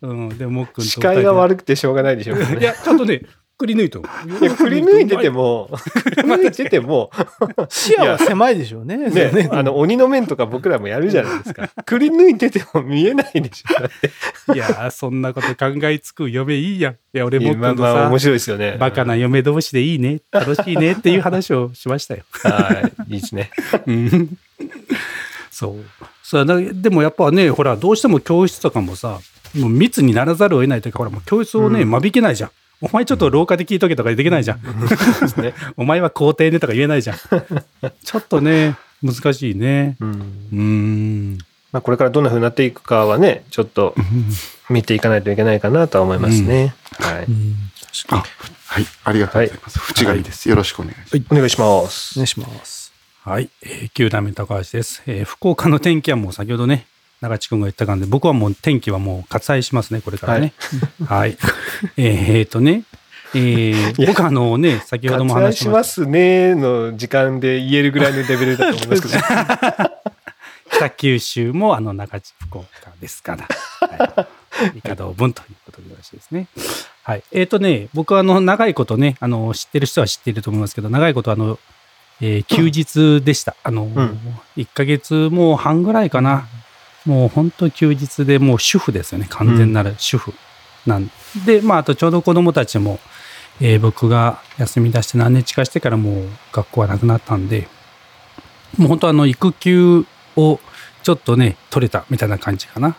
うん、で、もっくんと
視界が
い。
悪くてしょうがないでしょうね。
いや、ちゃんとね、くり抜いとる。
いや、くり抜いてても、くり抜いてても、
視野は狭いでしょうね。
ね、あの、鬼の面とか僕らもやるじゃないですか。くり抜いてても見えないでしょ。
いや、そんなこと考えつく嫁いいやん。いや、俺もっと
まあまあ、面
さ、
白いですよね。
バカな嫁同士でいいね、楽しいねっていう話をしましたよ。
はい、いいですね。
うんそう。そうだでもやっぱね、ほら、どうしても教室とかもさ、もう密にならざるを得ないというか、ほら、もう教室をね、
うん
間引けないじゃん。お前ちょっと廊下で聞いとけとかできないじゃん。
ですね。
お前は校庭でとか言えないじゃん。ちょっとね、難しいね。
うん。
うーん。
まあ、これからどんな風になっていくかはね、ちょっと見ていかないといけないかなとは思いますね。はい。
あはい。ありがとうございます。縁がいいです。よろしくお願いします。
お願いします。
お願いします。
はい。えー、9代目高橋です。えー福岡の天気はもう先ほどね、長地君が言った感じで、僕はもう天気はもう割愛しますね、これからね。はい。えー、とね、えー、僕あのね、先ほども話しまし
しますねの時間で言えるぐらいのレベルだと思いますけど。
た。北九州もあの長地福岡ですから。はい。以下同文ということでよろしいですね。はい。えー、とね、僕はあの、長いことね、あの、知ってる人は知っていると思いますけど、長いことあの、えー休日でした。あの、
ん
1ヶ月もう半ぐらいかな。もう本当休日でもう主婦ですよね。完全なる主婦なんで、まあ、あとちょうど子供たちも、えー僕が休み出して何日かしてからもう学校はなくなったんで、もう本当あの、育休をちょっとね、取れたみたいな感じかな。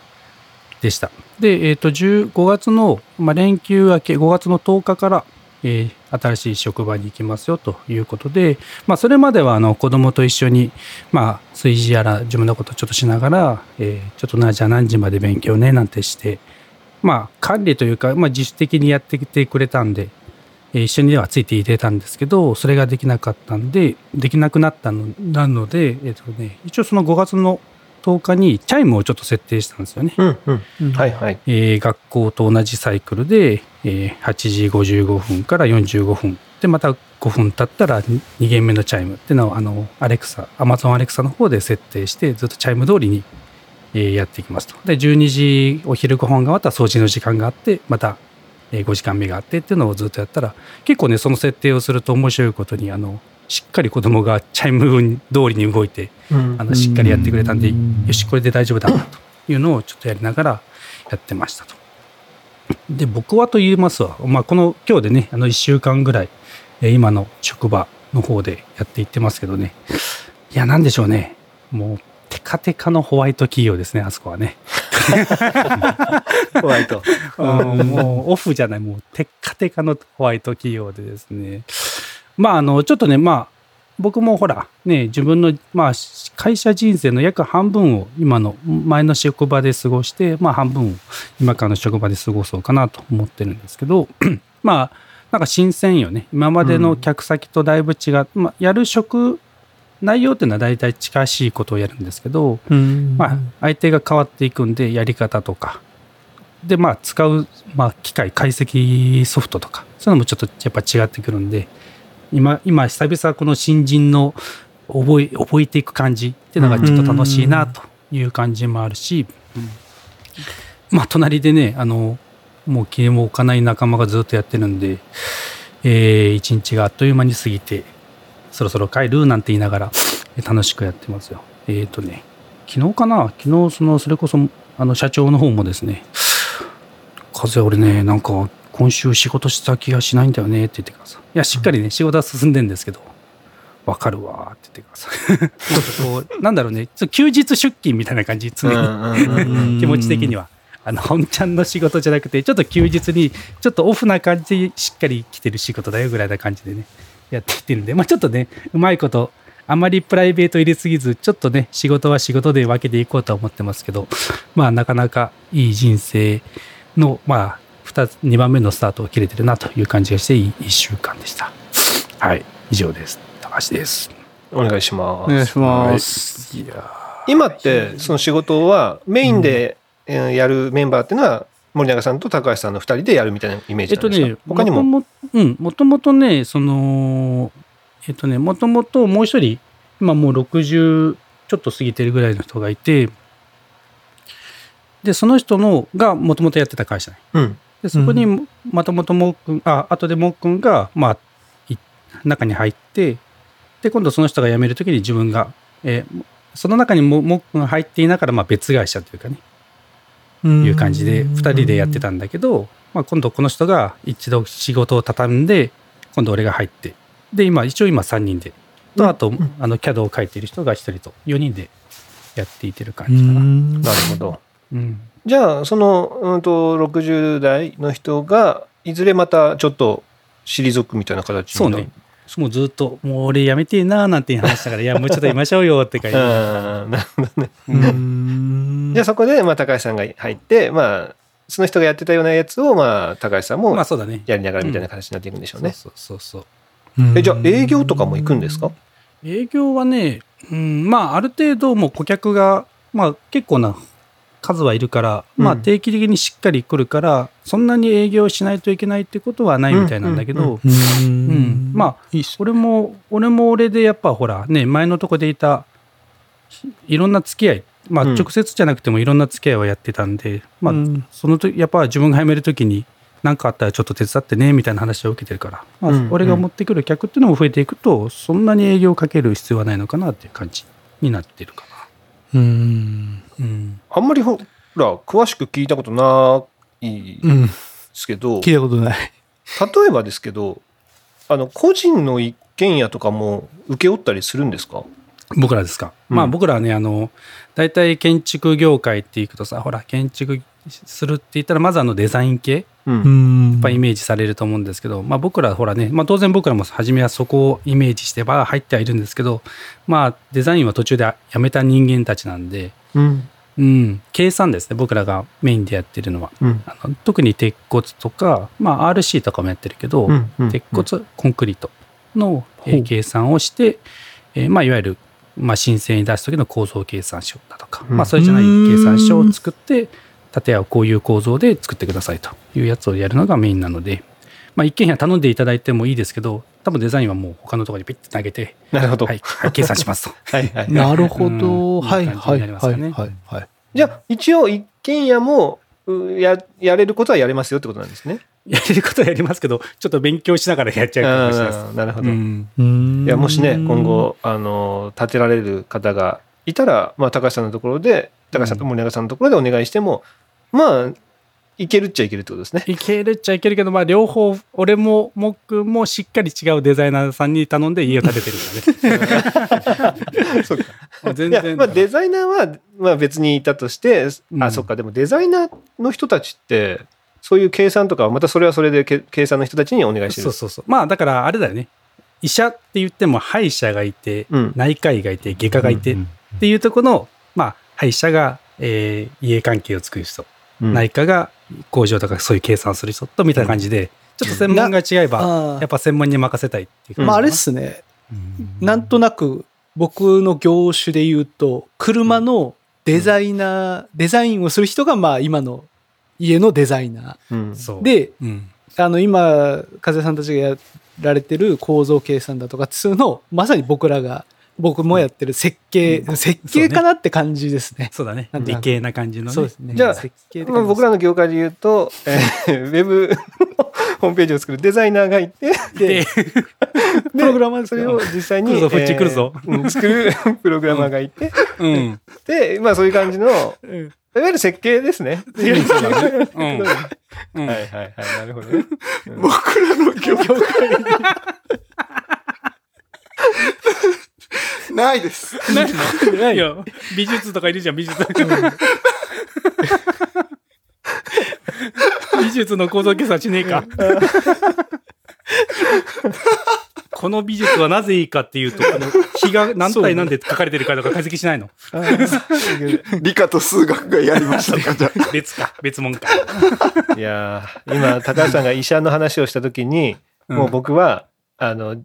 でした。で、えっ、と、15月の、まあ、連休明け、5月の10日から、えー新しい職場に行きますよということで、まあ、それまではあの子供と一緒に、まあ、炊事やら自分のことちょっとしながら、えーちょっとな、じゃあ何時まで勉強ね、なんてして、まあ、管理というか、まあ、自主的にやってきてくれたんで、えー一緒にではついていてたんですけど、それができなかったんで、できなくなったのなので、えっ、とね、一応その5月の10日にチャイムをちょっと設定したんですよね。学校と同じサイクルで、えー8時55分から45分。でまた5分経ったら2限目のチャイムっていうのをあのアレクサ Amazon アレクサの方で設定してずっとチャイム通りに、えーやっていきますと。で12時お昼ご飯が終わったら掃除の時間があってまた、えー5時間目があってっていうのをずっとやったら結構ねその設定をすると面白いことにあのしっかり子供がチャイム通りに動いて
うん
あのしっかりやってくれたんで、
うん
よし、これで大丈夫だなというのをちょっとやりながらやってましたと。で、僕はと言いますわ、まあ、この今日でね、あの1週間ぐらい、えー今の職場の方でやっていってますけどね、いや、なんでしょうね、もう、テカテカのホワイト企業ですね、あそこはね。
ホワイト。
うんもうオフじゃない、もうテッカテカのホワイト企業でですね。まあ、あの、ちょっとね、まあ、僕もほら、ね、自分の、まあ、会社人生の約半分を今の前の職場で過ごして、まあ、半分を今からの職場で過ごそうかなと思ってるんですけど、まあ、なんか新鮮よね。今までの客先とだいぶ違う、まあ、やる職、内容っていうのは大体近しいことをやるんですけど、
うん。
まあ、相手が変わっていくんで、やり方とか、で、まあ、使う、まあ、機械、解析ソフトとか、そういうのもちょっとやっぱ違ってくるんで、今、今、久々この新人の覚え、覚えていく感じっていうのがちょっと楽しいなという感じもあるし、まあ、隣でね、あの、もう気も置かない仲間がずっとやってるんで、えー一日があっという間に過ぎて、そろそろ帰るなんて言いながらえ楽しくやってますよ。えっ、ー、とね、昨日かな？昨日、その、それこそ、あの、社長の方もですね、風俺ね、なんか、今週仕事した気がしないんだよねって言ってください。いや、しっかりね、仕事は進んでんですけど、わかるわーって言ってください。ちょっとこう、なんだろうね、休日出勤みたいな感じ、常に。
うん
気持ち的には。あの、本ちゃんの仕事じゃなくて、ちょっと休日に、ちょっとオフな感じでしっかり来てる仕事だよぐらいな感じでね、やってきてるんで、まあちょっとね、うまいこと、あまりプライベート入れすぎず、ちょっとね、仕事は仕事で分けていこうとは思ってますけど、まあなかなかいい人生の、まあ、二つ、2番目のスタートを切れてるなという感じがして、いい1週間でした。はい、以上です。高橋です。
お願いします。
お願いします。
いや
今って、その仕事はメインでえーやるメンバーっていうのは、森永さんと高橋さんの2人でやるみたいなイメージなんですか、
えっとね、
他にも？
もともうん、もともとね、その、えっとね、もともともう一人、今もう60ちょっと過ぎてるぐらいの人がいて、で、その人のがもともとやってた会社ね。
うん。
で、そこにまともともっくん、あ、後でもっくんが、まあ、い中に入って、で、今度その人が辞めるときに自分が、えーその中にももっくんが入っていながら、まあ別会社というかね、いう感じで、二人でやってたんだけど、まあ今度この人が一度仕事を畳んで、今度俺が入って、で、今、一応今3人で、と、あと、あの、CAD を書いている人が一人と、4人でやっていてる感じかな。
なるほど。
うん。
じゃあ、その、うんと、60代の人が、いずれまたちょっと退くみたいな形になる？
そうね。もうずっと、もう俺辞めてえなーなんて話したから、いや、もうちょっといましょうよって感じで。
うんなるほどね。
うん
じゃあそこで、まあ、高橋さんが入って、まあ、その人がやってたようなやつを、まあ、高橋さんも
まあそうだね。
やりながらみたいな形になっていくんでしょうね。
そうそうそうそう。
え、じゃあ営業とかも行くんですか？
営業はね、うん、まあある程度もう顧客が、まあ結構な数はいるから、まあ
うん
定期的にしっかり来るから、そんなに営業しないといけないってことはないみたいなんだけど、
うん。
うん。まあ俺も、俺も俺でやっぱほら、ね、前のとこでいた、いろんな付き合い、まあ
うん。
直接じゃなくてもいろんな付き合いをやってたんで、まあ
うん。
その時、やっぱ自分が辞めるときに、何かあったらちょっと手伝ってね、みたいな話を受けてるから、まあ
うん。
俺が持ってくる客っていうのも増えていくと、そんなに営業をかける必要はないのかなっていう感じになってるか
うん
な。うん。
あんまりほら、詳しく聞いたことないで
うん
すけど、
聞いたことない
例えばですけど、あの、個人の一軒家とかも請け負ったりするんですか？
僕らですか？
うん
まあ僕らはね、あの、大体建築業界っていくとさ、ほら、建築するって言ったら、まずあのデザイン系、
うん。
やっぱイメージされると思うんですけど、まあ、僕らほらね、まあ、当然僕らも初めはそこをイメージしてば入ってはいるんですけど、まあ、デザインは途中でやめた人間たちなんで、
うん。
うん、計算ですね僕らがメインでやってるのは
うん。
あの特に鉄骨とか、まあ、RC とかもやってるけど、
うんうん
鉄骨コンクリートの、え計算をして、えーまあ、いわゆる、まあ、申請に出す時の構造計算書だとか、
うん
まあ、それじゃない計算書を作って建屋をこういう構造で作ってくださいというやつをやるのがメインなので、まあ、一軒家頼んでいただいてもいいですけど多分デザインはもう他のところにピッて投げて、
なるほど。
はい、はい計算しますと。
はいはい。
なるほ
うん
ど。はいはいはい。
じゃあ、一応一軒家も、うや、やれることはやれますよってことなんですね？
やれることはやりますけどちょっと勉強しながらやっちゃうかもしれない
なるほど。
うん
うん
いや、もしね、今後、あの、建てられる方がいたら、まあ、高橋さんのところで、高橋さんと森永さんのところでお願いしても、まあ、いけるっちゃいけるってことですね。
いけるっちゃいけるけど、まあ、両方、俺も、もっくんもしっかり違うデザイナーさんに頼んで家を建ててるからね。
そうか。
全然。
まあ、デザイナーは、まあ、別にいたとして、
うん
あ、そっか、でもデザイナーの人たちって、そういう計算とかは、またそれはそれでけ計算の人たちにお願いしてる。
そうそうそう。まあ、だから、あれだよね。医者って言っても、歯医者がいて、
うん
内科医がいて、外科がいて、
うん
っていうところの、まあ、歯医者が、えー家関係を作る人、
うん
内科が工場とかそういう計算をする人と、みたいな感じで、ちょっと専門が違えば、やっぱ専門に任せたいっていうか。
うん
まああれっすね。
うん。
なんとなく僕の業種で言うと、車のデザイナー、デザインをする人がまあ今の家のデザイナ。ー。で、
うん、
あの今、風さんたちがやられてる構造計算だとかっつうのをまさに僕らが、僕もやってる設計、
うん
設計かなって感じですね。
そうだね。理系な感じのね。
そうですね。
じゃあまあ、僕らの業界で言うと、えー ウェブの ホームページを作るデザイナーがいて、
で、
プログラマー
それ
よ
を実際に、
来るぞフッチ来るぞ
えーうん作る プログラマーがいて、
うん。
で、まあそういう感じの、いわ
うん
ゆる設計ですね。
うん
はい
うん
はいはい、なるほどね。うん
僕らの業界 ないです。
ないの？いや、美術とかいるじゃん、美術。美術の構造計算しねえか。この美術はなぜいいかっていうと、この比が何対何で書かれてるかとか解析しないの？
理科と数学がやりましたか？
別か、別物か。
いやー今、高橋さんが医者の話をしたときに、もう僕は、あの、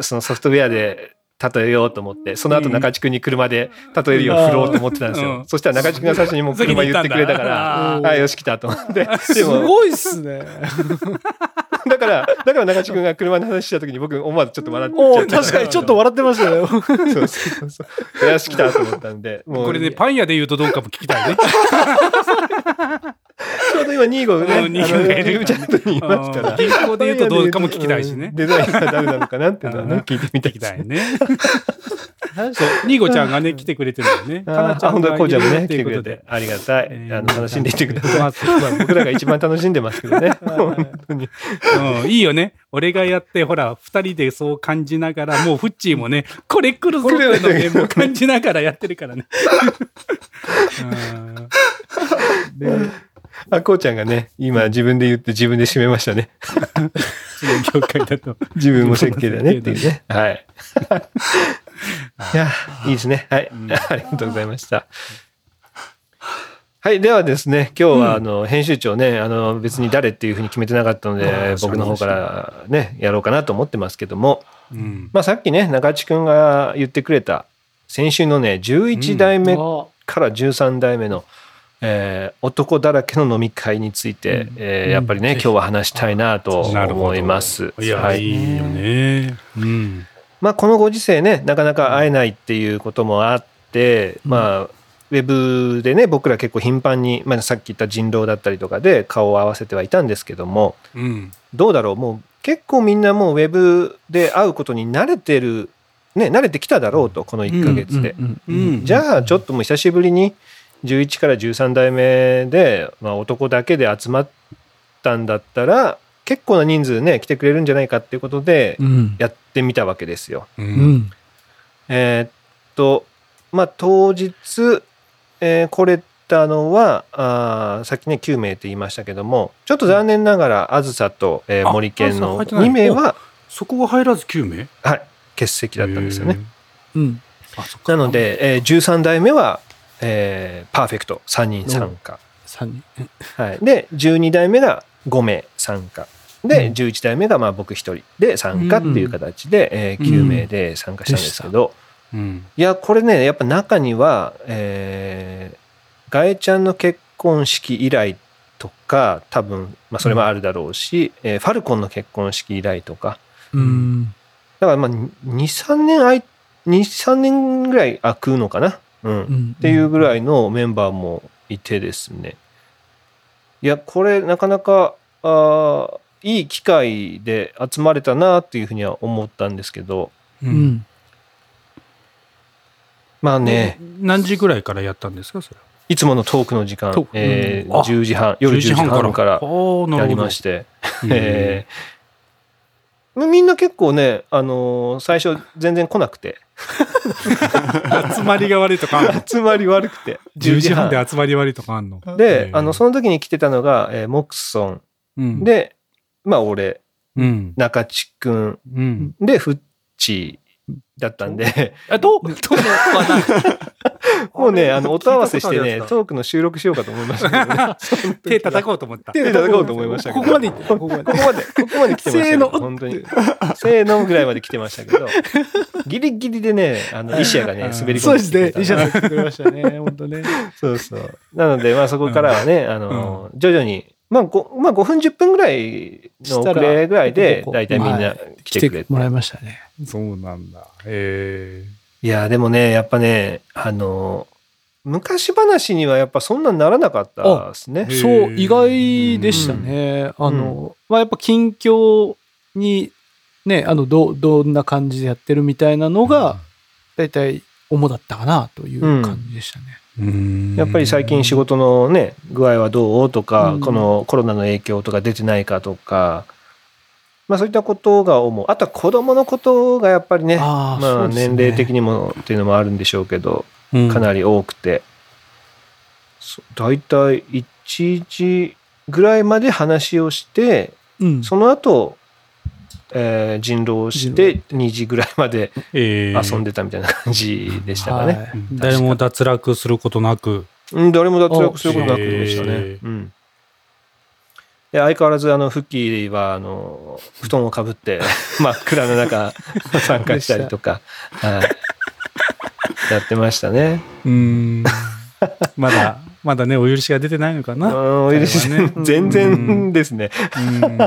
そのソフトウェアで例えようと思って、その後中地君に車で例えるよう振ろうと思ってたんですよ。
うん
そしたら中地君が最初にもう車言ってくれたから、あよし来たと思って。で すも、
ごいっすね。
だから、だから中地君が車の話した時に僕思わずちょっと笑っちゃ
おー
った。
確かにちょっと笑ってましたよ。
そうそうそうそう。よし、来たと思ったんで。も う
これね、パン屋で言うとどうかも聞きたいね。
ちょうど今、ニーゴがね、
うんニーゴがいる
あのチャットにいますから。
銀行で言うとどうかも聞きたいしね
うん。デザインが誰なのかなっていうのはね、聞いてみたいですね。
たいね。そう、ニーゴちゃんがね、来てくれてるよね。
あ
かなちゃ
あ、本当だ、
んが
こうちゃんもね、来てくれ。てありがたい。
えー
あの、楽しんでいってください。僕らが一番楽しんでますけどね。本当に。
うん、いいよね。俺がやって、ほら、二人でそう感じながら、もうフッチーもね、これ来るぞってのをね、もう感じながらやってるからね。うんで
あ、こうちゃんがね、今自分で言って自分で締めましたね。
その業界だと。
自分も設計だねっていうね。はい。いや、いいですね。はい。
ん
ありがとうございました。はい。ではですね、今日は、あの、編集長ね、あの、別に誰っていうふうに決めてなかったので、僕の方からね、やろうかなと思ってますけども、
うん。
まあ、さっきね、中地君が言ってくれた、先週のね、11代目から13代目の、えー男だらけの飲み会について、えーやっぱりね、
うん
今日は話したいなと思います。
いや、
はい
い、いよね。うん。
まあ、このご時世ねなかなか会えないっていうこともあって、まあウェブでね僕ら結構頻繁に、まあ、さっき言った人狼だったりとかで顔を合わせてはいたんですけども
うん。
どうだろう？もう結構みんなもうウェブで会うことに慣れてるね慣れてきただろうとこの1ヶ月で。
うん
う
うん
ん。
じゃあちょっともう久しぶりに11から13代目で、まあ、男だけで集まったんだったら結構な人数ね来てくれるんじゃないかっていうことで
うん
やってみたわけですよ。
う。
うんん
えーっとまあ当日、えー来れたのはあーさっきね9名って言いましたけどもちょっと残念ながらあずさと、えー
あ
森健の
あずさ入ってない
2名は、
そこは入らず9名？
はい、欠席だったんですよね。
うん。
なので、えー13代目は、えーパーフェクト。3人参加。
三人。
はい、で12代目が5名参加。で、
うん。
11代目がまあ僕1人で参加っていう形で、えー9名で参加したんですけど、
うん。
いやこれねやっぱ中には、えー、ガエちゃんの結婚式以来とか多分、まあ、それもあるだろうし、えーファルコンの結婚式以来とか。
うん。
だからまあ23年あい23年ぐらい空くのかな、うん。
うん。
っていうぐらいのメンバーもいてですね。いやこれなかなかあーいい機会で集まれたなっていうふうには思ったんですけど。
う。
うん。ん
まあね、
何時ぐらいからやったんですか、それ。
いつものトークの時間。えー
うん。あ
10時半夜10時半から。やりまして、
うん。
えー。みんな結構ね、あのー最初全然来なくて
集まりが悪いとかあんの？
集まり悪くて。
10時半で集まり悪いとかあんの？
で、あのその時に来てたのが、えーモクソン。
うん、
で、まあ俺。
うん。
中地君。
うん。
でフッチだったんで。
あ、どう、どうは
もうねあの音合わせしてねトークの収録しようかと思いましたけどね。
な手叩こうと思った。
手叩こうと思いましたけど。
ここまで行ってここまで。
ここまで、ここまで来てましたけど、
せーの。
本当に。せーのぐらいまで来てましたけど、ギリギリでね、あの、石谷がね、滑り込んでき
そうですね。医者さん来てくれましたね。本当ね。
そうそう。なので、まあそこからはね、あの、徐々に、まあ 5, まあ5分10分ぐらいの遅れぐらいで、だいたいみんな来てくれて。
もらいましたね。
そうなんだ。へ
いや、でもね、やっぱね、あの、昔話にはやっぱそんなにならなかったですね。
そう意外でしたね、あの、まあ、やっぱ近況にねあのどどんな感じでやってるみたいなのが大体主だったかなという感じでしたね、
え。うん。
やっぱり最近仕事のね具合はどうとか、
うん。
このコロナの影響とか出てないかとか、まあ、そういったことが思うあとは子供のことがやっぱりねまあ、年齢的にもっていうのもあるんでしょうけど
うん。
かなり多くて、そ大体1時ぐらいまで話をして
うん。
その後、えー人狼をして2時ぐらいまで
えー。
遊んでたみたいな感じでしたかね。
はい。
うん誰も脱落することなく。
うん、誰も脱落することなくでしたね。
へー。
うん。で相変わらずあのフッキーはあの布団をかぶって 真っ暗の中 参加したりとか、はい、やってましたね。
うん。まだ、まだね、お許しが出てないのか
う
な。
んお許し
ね
全然ですね。
うん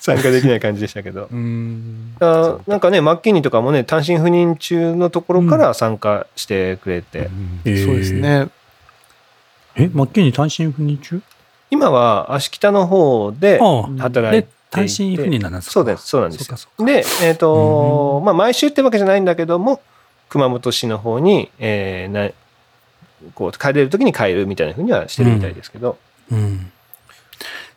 参加できない感じでしたけど。
うん
あなんかね、マッキーニとかもね、単身赴任中のところから参加してくれて、
そうです。ね。
え、マッキーニ単身赴任中？
今は足北の方で働いていて、
単身赴任なんですか？
そうです、そうなんです。で、えっ、と、まあ、毎週ってわけじゃないんだけども、熊本市の方に、えーなこう、帰れる時に帰るみたいなふうにはしてるみたいですけど、
うん。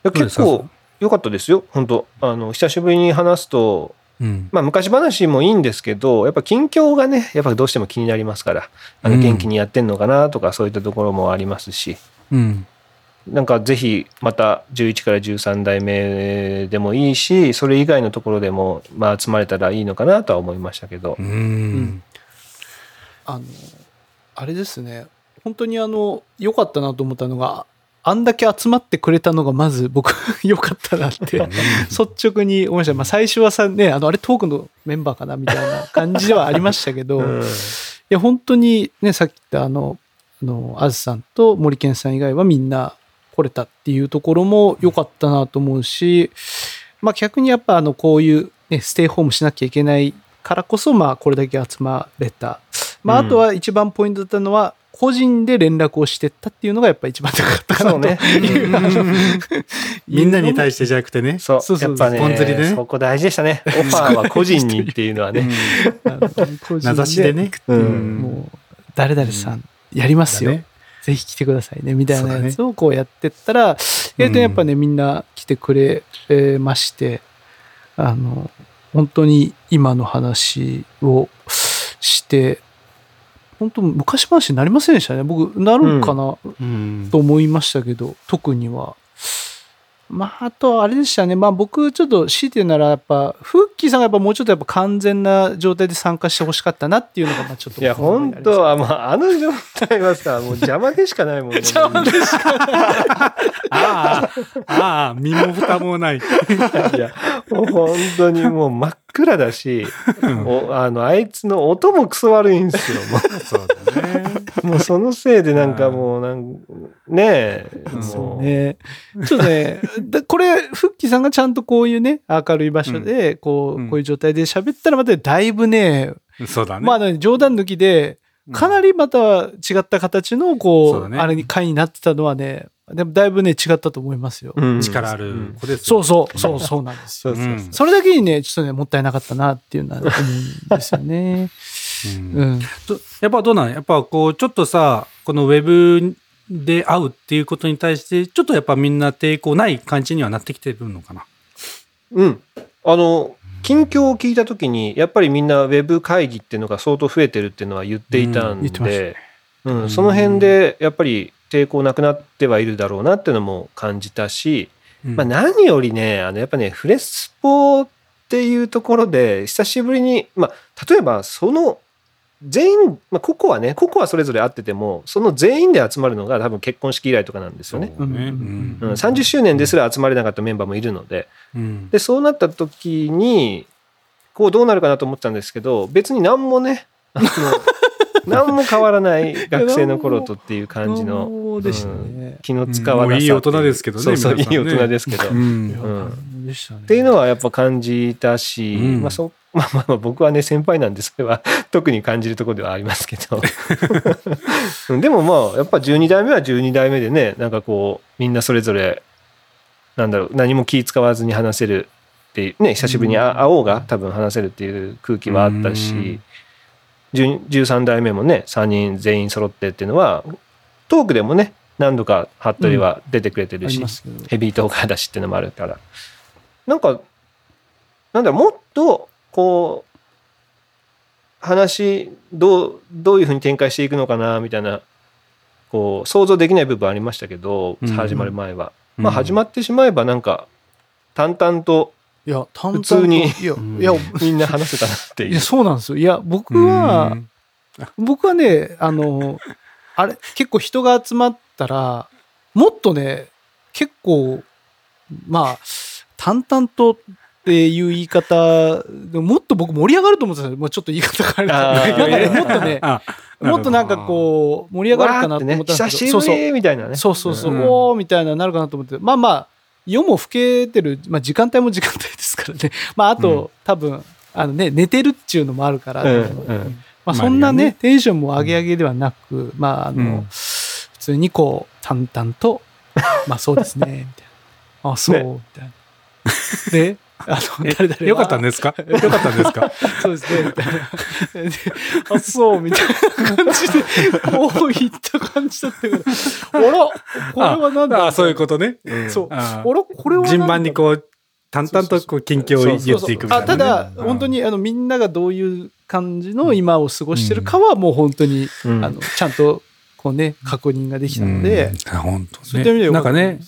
うですか？
結構良かったですよ、本当あの、久しぶりに話すと、
うん。
まあ、昔話もいいんですけど、やっぱ近況がね、やっぱどうしても気になりますから、あの
うん。
元気にやってんのかなとか、そういったところもありますし、
うん。
なんかぜひまた11から13代目でもいいし、それ以外のところでも、まあ、集まれたらいいのかなとは思いましたけど
う。ん。
あの、あれですね。本当にあの、良かったなと思ったのが、あんだけ集まってくれたのがまず僕 良かったなって率直に思いました。まあ最初はさ、ね、あの、あれトークのメンバーかなみたいな感じではありましたけど、
うん
いや、本当にね、さっき言ったあの、あの、あずさんと森健さん以外はみんな来れたっていうところも良かったなと思うし、まあ逆にやっぱあの、こういうね、ステイホームしなきゃいけないからこそ、まあこれだけ集まれた。まああとは一番ポイントだったのは、個人で連絡をしてったっていうのがやっぱ一番高かったかなと。
ね。
みんなに対してじゃなくてね。
そう。
そうそう
やっぱね
スポン釣りでね
そこ大事でしたね。オファーは個人にっていうのはね。
名指しでね。
うん
もう、誰々さんやりますよ。
だね
ぜひ来てくださいね、みたいなやつをこうやってったら、意外とやっぱね、みんな来てくれえーまして、あの、本当に今の話をして、本当昔話になりませんでしたね。僕、なるんかな
うん
と思いましたけど、特には。まあ、あとはあれでしたね。まあ僕、ちょっと強いて言うなら、やっぱ、フッキーさんがやっぱもうちょっとやっぱ完全な状態で参加してほしかったなっていうのが、まあちょっと。
いや、本当は、まあ、あの状態はさ、もう邪魔でしかないもんね。邪魔でし
ああ、ああ、身も蓋もない。
いや、もう本当にもう真っ暗だし、おあの、あいつの音もクソ悪いんですよ。も
そうだね。
う もうそのせいでなんかもう、なんねえ、
そ
もう。
うね。ちょっとね、だこれ、フッキーさんがちゃんとこういうね、明るい場所で、こう、
うん
こういう状態で喋ったらまただいぶね、
そうだね。
まあね、冗談抜きで、かなりまた違った形の、こう、
そうだね
あれに回になってたのはね、でもだいぶね、違ったと思いますよ。
うん
力ある子ですよ。
そうそう、そうそうなんですよ。
そうそうそう。
それだけにね、ちょっとね、もったいなかったなっていうのは思うんですよね。
うん。やっぱどうなん？やっぱこう、ちょっとさ、このウェブで会うっていうことに対して、ちょっとやっぱみんな抵抗ない感じにはなってきてるのかな？
うん。あの、近況を聞いたときに、やっぱりみんなウェブ会議っていうのが相当増えてるっていうのは言っていた
うん。
で、うん、その辺でやっぱり抵抗なくなってはいるだろうなっていうのも感じたし、
うん。
まあ何よりね、あのやっぱね、フレスポっていうところで、久しぶりに、まあ、例えばその全員、まあ、個々はね、個々はそれぞれ会ってても、その全員で集まるのが多分結婚式以来とかなんですよね。
そうね。
うん
うん、30周年ですら集まれなかったメンバーもいるので、
うん
で、そうなった時に、こうどうなるかなと思ってたんですけど、別に何もね、あの何も変わらない学生の頃とっていう感じの、
そうでしたね。
気の使わなさ
もういい大人ですけどね
そうそう、いい大人ですけど。
う
っ
ん。
でしたね。
ていうのはやっぱ感じたし、
うん。
まあそ まあまあまあ僕はね先輩なんでそれは 特に感じるところではありますけど。う んでもまあやっぱ12代目は12代目でねなんかこうみんなそれぞれなんだろう何も気使わずに話せるっていうね久しぶりにあ会おうが多分話せるっていう空気はあったし、10 13代目もね3人全員揃ってっていうのはトークでもね何度か服部は出てくれてるし、
ありますけど。
ヘビートーカーだしっていうのもあるから。なんかなんだろうもっとこう話どうどういうふうに展開していくのかなみたいなこう想像できない部分ありましたけど、
うん
始まる前は、まあ始まってしまえばなんか淡々と
いや、
普通に。
いや、
うん。
いや、
みんな話せたなっていう。
いや、そうなんですよ。いや、僕は、僕はね、あの、あれ、結構人が集まったら、もっとね、結構、まあ、淡々とっていう言い方、でももっと僕盛り上がると思ってたんですよ。もうちょっと言い方があ
あー
れだけど。なんかね、もっとね、
あ
もっとなんかこう、盛り上がるかなと思ったんですけど、
ね。みたいなね。
そうそうそう、
うん。
おーみたいななるかなと思って、まあまあ、夜も更けてる、まあ、時間帯も時間帯ですからね。まあ、あと、多分、あのね、寝てるっていうのもあるから、
うんうん
まあ、そんなね、
ね
テンションも上げ上げではなく、まあ、あの、
うん
普通にこう、淡々と、まあ、そうですね、みたいな。あ、そう、
ね
みたいな。で、あの、
え
誰
よかったんですか？よかったんですか？
そうですね、みたいな。であ、そう、みたいな感じで、こういった感じだったから、あら、これはなんだ？
ああ、そういうことね。
うん。
そう。あ
あ。
ら、これは
順番にこう、淡々とこう近況を言っていくみたいなね。
あただ、
うん。
本当にあのみんながどういう感じの今を過ごしてるかはもう本当に、
うん。
あのちゃんとこうね確認ができたので、
うん、本当
そういった意味で
ね。
は
なんかね、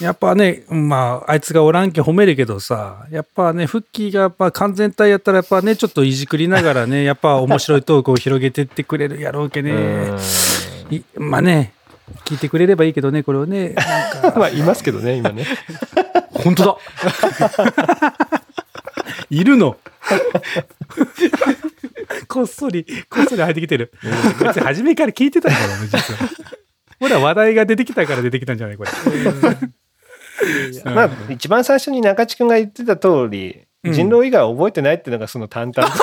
やっぱね、まあ、あいつがおらんけ褒めるけどさ、やっぱね、フッキーがやっぱ完全体やったらやっぱね、ちょっといじくりながらね、やっぱ面白いトークを広げてってくれるやろうけね。いまあね、聞いてくれればいいけどね、これをね。
まあ、いますけどね、今ね。
本当だいるのこっそり、こっそり入ってきてる。こいつ初めから聞いてたからね、実は。ほら、話題が出てきたから出てきたんじゃないこれ。うん
まあ、一番最初に中地君が言ってた通り、
うん。
人狼以外は覚えてないっていうのがその淡々と。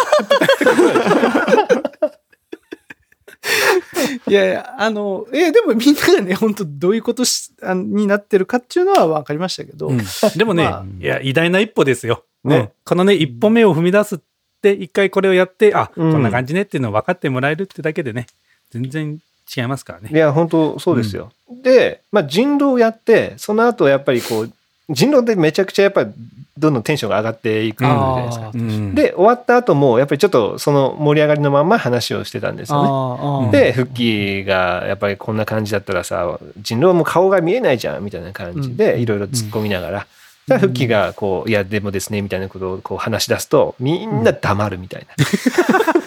いやいやあのえでもみんながね本当どういうことしあになってるかっていうのは分かりましたけど、
うん。でもね、
まあ。
いや、偉大な一歩ですよ。
ね。
うん。このね、一歩目を踏み出すって、一回これをやって、あ、
うん。
こんな感じねっていうのを分かってもらえるってだけでね、全然違いますからね。
いや、本当そうですよ。で、まあ、人狼をやって、その後やっぱりこう、人狼でめちゃくちゃやっぱりどんどんテンションが上がっていくじゃないですか。
あ
うん、
で、終わった後も、やっぱりちょっとその盛り上がりのまんま話をしてたんですよね。で、フッキーがやっぱりこんな感じだったらさ、人狼も顔が見えないじゃんみたいな感じでいろいろ突っ込みながら、じゃあフッキーがこう、いや、でもですね、みたいなことをこう話し出すと、みんな黙るみたい
え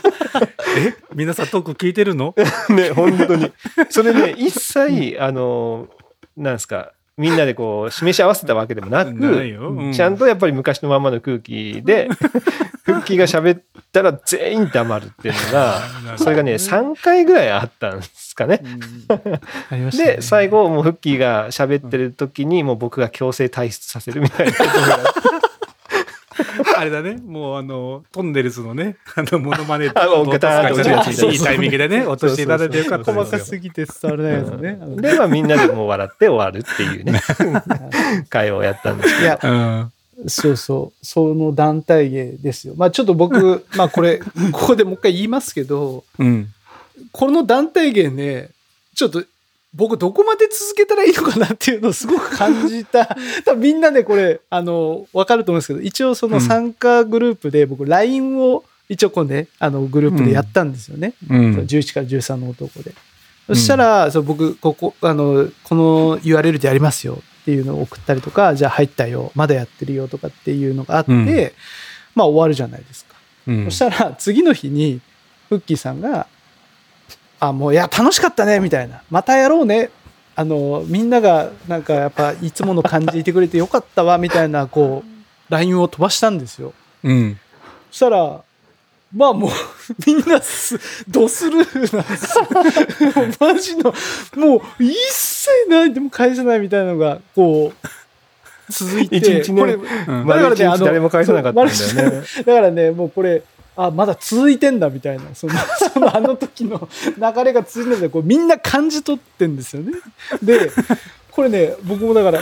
皆さんトーク聞いてるの？
な。ね、本当に。それね、一切、あの、なんですか、みんなでこう、示し合わせたわけでもなく、
ないようん
ちゃんとやっぱり昔のまんまの空気で、フッキーが喋ったら全員黙るっていうのが、それがね、3回ぐらいあったんですかね。
ありましたね
で、最後、もうフッキーが喋ってる時に、もう僕が強制退出させるみたいなことが。
あれだね、もうあの、トンネルズのね、あの、モノマネ
あもうガターンとやいない
いタイミングでね、落としていただいてよかったですよ。
細かすぎて伝わらないやつね。
で、まあみんなでもう笑って終わるっていうね、会をやったんですけ
いや、
うん。
そうそう、その団体芸ですよ。まあちょっと僕、まあこれ、ここでもう一回言いますけど、
うん。
この団体芸ね、ちょっと僕どこまで続けたらいいのかなっていうのをすごく感じた。多分みんなでこれ、あの、わかると思うんですけど、一応その参加グループで僕 LINE を一応こうね、あのグループでやったんですよね。
うん。
11から13の男で。そしたら、そう僕、ここ、あの、この URL でやりますよっていうのを送ったりとか、じゃあ入ったよ、まだやってるよとかっていうのがあって、
うん
まあ終わるじゃないですか。
うん
そしたら、次の日に、フッキーさんが、あ、もう、いや、楽しかったね、みたいな。またやろうね。あの、みんなが、なんか、やっぱ、いつもの感じでいてくれてよかったわ、みたいな、こう、LINE を飛ばしたんですよ。
うん。
そしたら、まあもう、みんなす、ドスルーなんですよ。マジの、もう一切ないでも返せないみたいなのが、こう、続いて、
一日ね
これ、
うん
ど、丸一日誰も返さなかったんだよね。
だからね、もうこれ、あ、まだ続いてんだみたいな、その、そのあの時の流れが続いてるんだこうみんな感じ取ってんですよね。で、これね、僕もだから、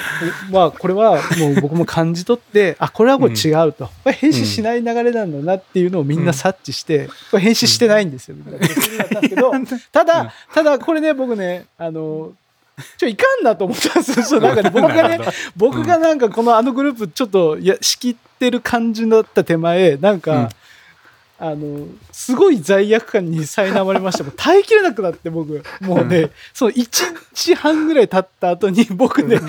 まあ、これはもう僕も感じ取って、あ、これはこれ違うと。これ編集しない流れなんだなっていうのをみんな察知して、これ編集してないんですよ、みたいなことになったん ただ、ただこれね、僕ね、あの、ちょ、いかんなと思ったんですよ。なんかね、僕がね僕がなんかこのあのグループちょっとや仕切ってる感じだった手前なんか、
うん
あのすごい罪悪感に苛まれましたもう耐えきれなくなって僕。もうね、その1日半ぐらい経った後に 僕ね、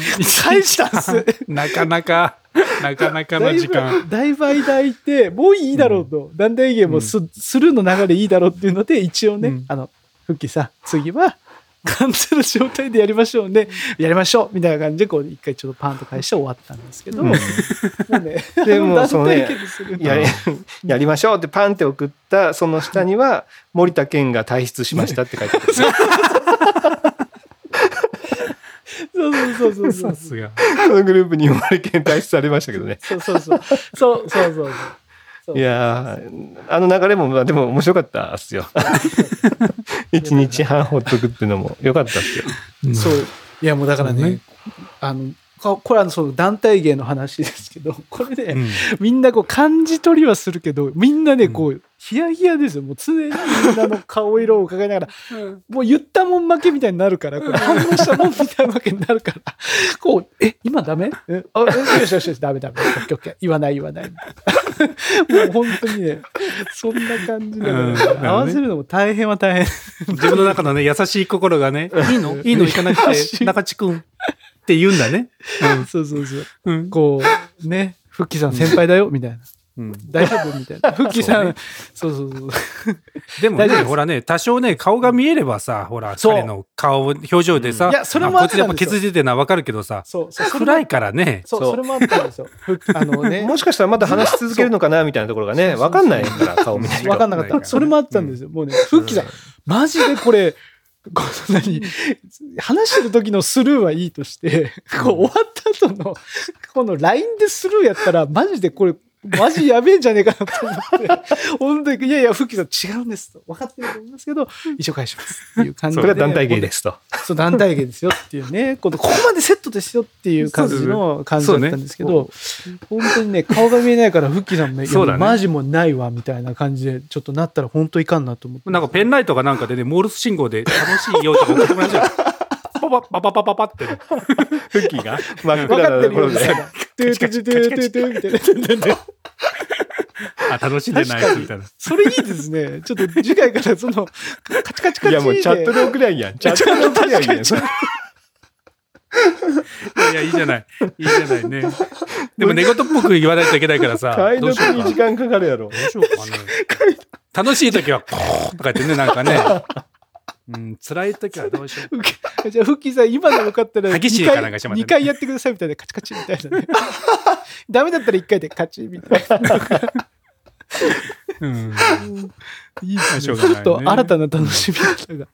返したんです。
なかなか、なかなかの時間。
だいぶ間空いてもういいだろうと、団体芸もす,、スルーの流れいいだろうっていうので一応ね、
うん。
あの復帰さん次は完全な状態でやりましょうね。やりましょうみたいな感じでこう一回ちょっとパンと返して終わったんですけど、もうね
でもそのねやりやりましょうってパンって送ったその下には森田健が退出しましたって書いてある。
そそうそうそうそう。
さすが。
そのグループに生まれ検体されましたけどね。
そうそうそう。そうそうそうそう
いやーあの流れも、まあでも面白かったっすよ。一日半ほっとくっていうのも良かったっすよ。
そういやもうだからね
ね
あのここれはその団体芸の話ですけど これで、
うん。
みんなこう感じ取りはするけどみんなねこうヒヤヒヤですよ。もう常にみんなの顔色を伺いながらもう言ったもん負けみたいになるからこれ反応したもんみたいなわけになるから こうえ今ダメ？えあえよしよしよしダメダメ。オッケーオッケー。言わない言わない。もう本当にねそんな感じだから、
うん。
合わせるのも大変は大変。
自分の中のね、優しい心がね、いいの？いいの？行かなくて、中地君って言うんだね。
そうそうそう。
うん。
こうねフッキーさん先輩だよみたいな。
うん。
大丈夫みたいな。フッキーさんそうそうそう
でもね、ほらね、多少ね、顔が見えればさ、ほら、
そう。
彼の顔、表情でさ、
いやそれも
あこいつやっぱ
あったんですよ
削れてるのはわかるけどさ、
そうそう
暗いからね。
そう
そう。それもあったんですよ。ふ あのね。
もしかしたらまだ話し続けるのかなみたいなところがね、わかんないから、顔見ないと。
分かんなかった。それもあったんですよ。もうね、フッキーさん、マジでこれ、こう何話してる時のスルーはいいとして、こう終わった後の、この LINE でスルーやったら、マジでこれ、マジやべえんじゃねえかなと思って、本当に、いやいや、フッキーさん違うんですと。分かってると思いますけど、一応返しますっていう感じで。
それは団体芸ですと。
そう、団体芸ですよっていうね、このここまでセットですよっていう感じの感じだったんですけど、本当にね、顔が見えないから、フッキーさんもね、マジもうないわ、みたいな感じで、ちょっとなったら本当いかんなと思って。
なんかペンライトかなんかでね、モールス信号で楽しいよとか送ってもらっちゃう。パパパパパパパって。
フッキーが真っ
分か
暗な
ってるよ、
ところで。
トゥトゥトゥトゥトゥみたいな。
あ、楽しんでないみたいな。
それいいですね。ちょっと次回からその、カチカチカチ
いやもうチャットで送りゃいいやん。チャットで送りゃいいやん。
いや、いいじゃない。いいじゃないね。でも寝言っぽく言わないといけないからさ。
解
どうしようか
読に時間かかるやろ。
どうしようかね。楽しい時は、こーとか言ってね、なんかね。うん、辛い時はどうしよう か。
じゃあ、フッキーさん、今のよかったら2
激しいかなん
回、
かしてもらって
2回やってくださいみたいな、カチカチみたいなね。ダメだったら1回でカチみたいな。
うん。
いいで。
しょうがないね
ちょっと新たな楽しみ方が。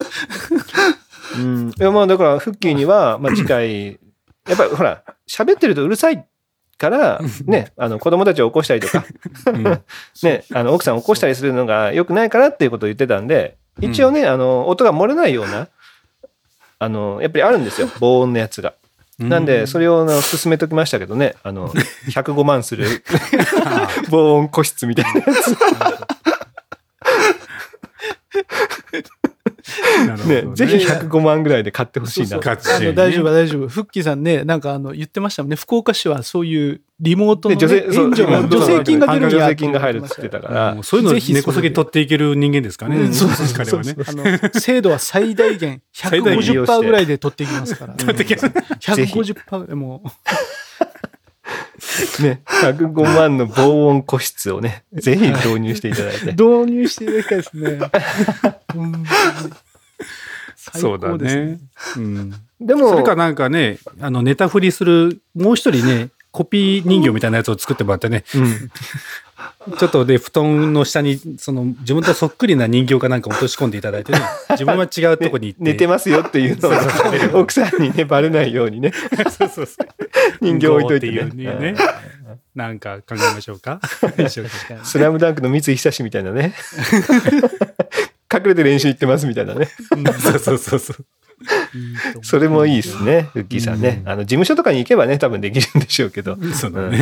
うん。いやまあだから、フッキーには、まあ次回、やっぱりほら、喋ってるとうるさいから、ね、あの子供たちを起こしたりとか、ね、あの奥さんを起こしたりするのが良くないからっていうことを言ってたんで、一応ね、あの、音が漏れないような、あの、やっぱりあるんですよ、防音のやつが。なんで、それをあの進めときましたけどね、あの、105万する 防音個室みたいなやつ。ね、ぜひ105万ぐらいで買ってほしいな。
大丈夫大丈夫。フッキーさんね、なんかあの言ってましたもんね。福岡市はそういうリモートの、ね、
で助成
金が出る
助成金が入るって言ってたから。
そういうの
ぜひそれで
根こそぎ取っていける人間ですかね。
うんそう
そう彼はね。
あの精度は最大限。
最大限
150%ぐらいで取っていきますから。
取っていきます。
150%でも
ね、105万の防音個室をね、ぜひ導入していただいて。
導入していただきたい ですね。
そうだね。うん。
でも、
それかなんかね、あの、ネタ振りする、もう一人ね、コピー人形みたいなやつを作ってもらってね、
うん
ちょっとで、布団の下に、その、自分とそっくりな人形かなんか落とし込んでいただいてね、自分は違うとこに行って。
寝てますよっていうのを奥さんにね、バレないようにね、
そうそうそう。
人形置いといて
っていう
ね。
ね。なんか考えましょうか？
スラムダンクの三井久志みたいなね。隠れて練習行ってますみたいなね。
そうそうそうそう。
それもいいですね、フッキーさんね。あの、事務所とかに行けばね、多分できるんでしょうけど。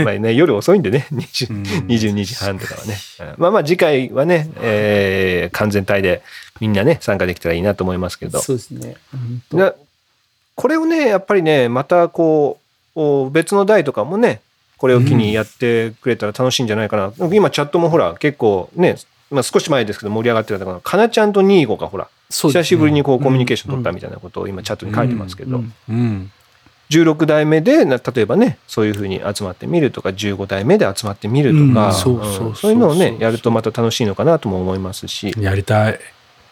まあね、夜遅いんでね、20
うん
22時半とかはね。うんまあまあ次回はね、えー完全体でみんなね、参加できたらいいなと思いますけど。
そうですね。
なこれをね、やっぱりね、またこう、お別の台とかもね、これを機にやってくれたら楽しいんじゃないかな。今チャットもほら、結構ね、まあ少し前ですけど盛り上がってたのが、かなちゃんとニーゴがほら、久しぶりにこうコミュニケーション取ったみたいなことを今チャットに書いてますけど、
うん
うん。
16代目でな例えばねそういうふうに集まってみるとか15代目で集まってみるとか、
うんそう
いうのをねやるとまた楽しいのかなとも思いますし
やりたい。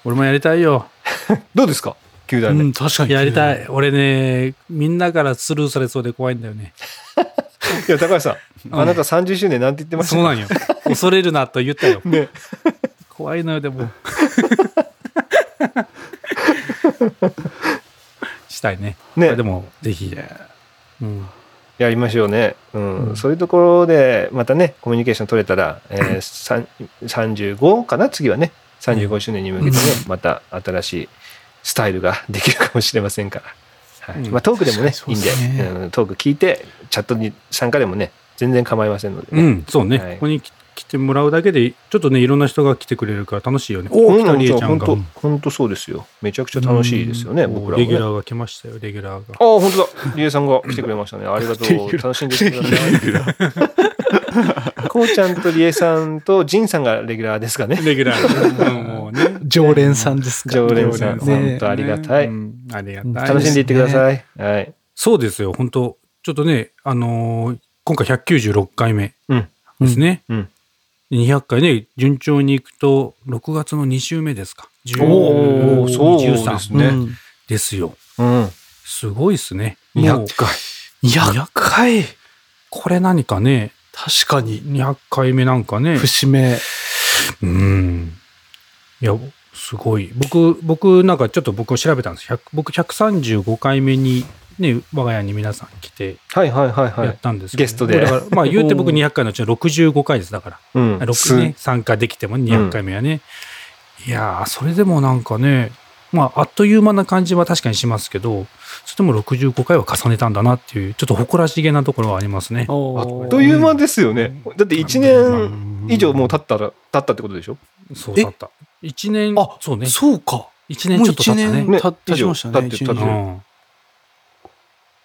俺もやりたいよ。
どうですか？9代目、
うん、確かに。
やりたい。俺ね、みんなからスルーされそうで怖いんだよね。
いや高橋さん、あなた30周年なんて言ってました？
そうなんよ。恐れるなと言ったよ。
ね
怖いのよ、でも。し したいね。
ね。
でも、ぜひ。うん。
やりましょうね、うん。
うん。
そういうところでまたねコミュニケーション取れたら、えー、さん35かな？次はね。35周年に向けてね、また新しいスタイルができるかもしれませんから、はい。
うん。
まあ、トークでもねいいんで。
う
ん。トーク聞いてチャットに参加でもね全然構いませんのでね、
うん、そうね。
はい。
ここに来来てもらうだけで、ちょっとね、いろんな人が来てくれるから楽しいよね。おお、来たりえちゃんが。
本当本当そうですよめちゃくちゃ楽しいですよね、
うん
僕ら
レギュラーが来ましたよ、レギュラーが。
ああ本当だリエさんが来てくれましたね ありがとう楽しんできてくださいこうちゃんとリエさんとジンさんがレギュラーですかね
レギュラー。うんもうね。
常連さんですか
常連さん、本当ありがたい、
うんありがたい。
楽しんでいってください。はい。
そうですよ、本当ちょっとね、あのー今回196回目
うん。
ですね。
うん。
200回ね、順調にいくと、6月の2週目ですか。
おーそうです
23
ね
うん
ですよ。
うん。
すごいですね。もう
200回。
200回
これ何かね、
確かに
200回目なんかね。
節目
うん。いや、すごい。僕、僕なんかちょっと僕調べたんです。100僕135回目にね、我が家に皆さん来て
はいはいはいは
やっ
い。
たんです
ゲストで
だからまあ言うて僕200回のうちの65回です。だから。
うん。
6ね、参加できても200回目はね。いやー、それでもなんかね、まあ、あっという間な感じは確かにしますけど、それでも65回は重ねたんだなっていう、ちょっと誇らしげなところはありますね。
あっという間ですよね。だって1年以上もう経ったら、経ったってことでしょ？
そうだった。1年
あ、
そうね。
そうか
1年ちょっと経ったね。
経ちましたね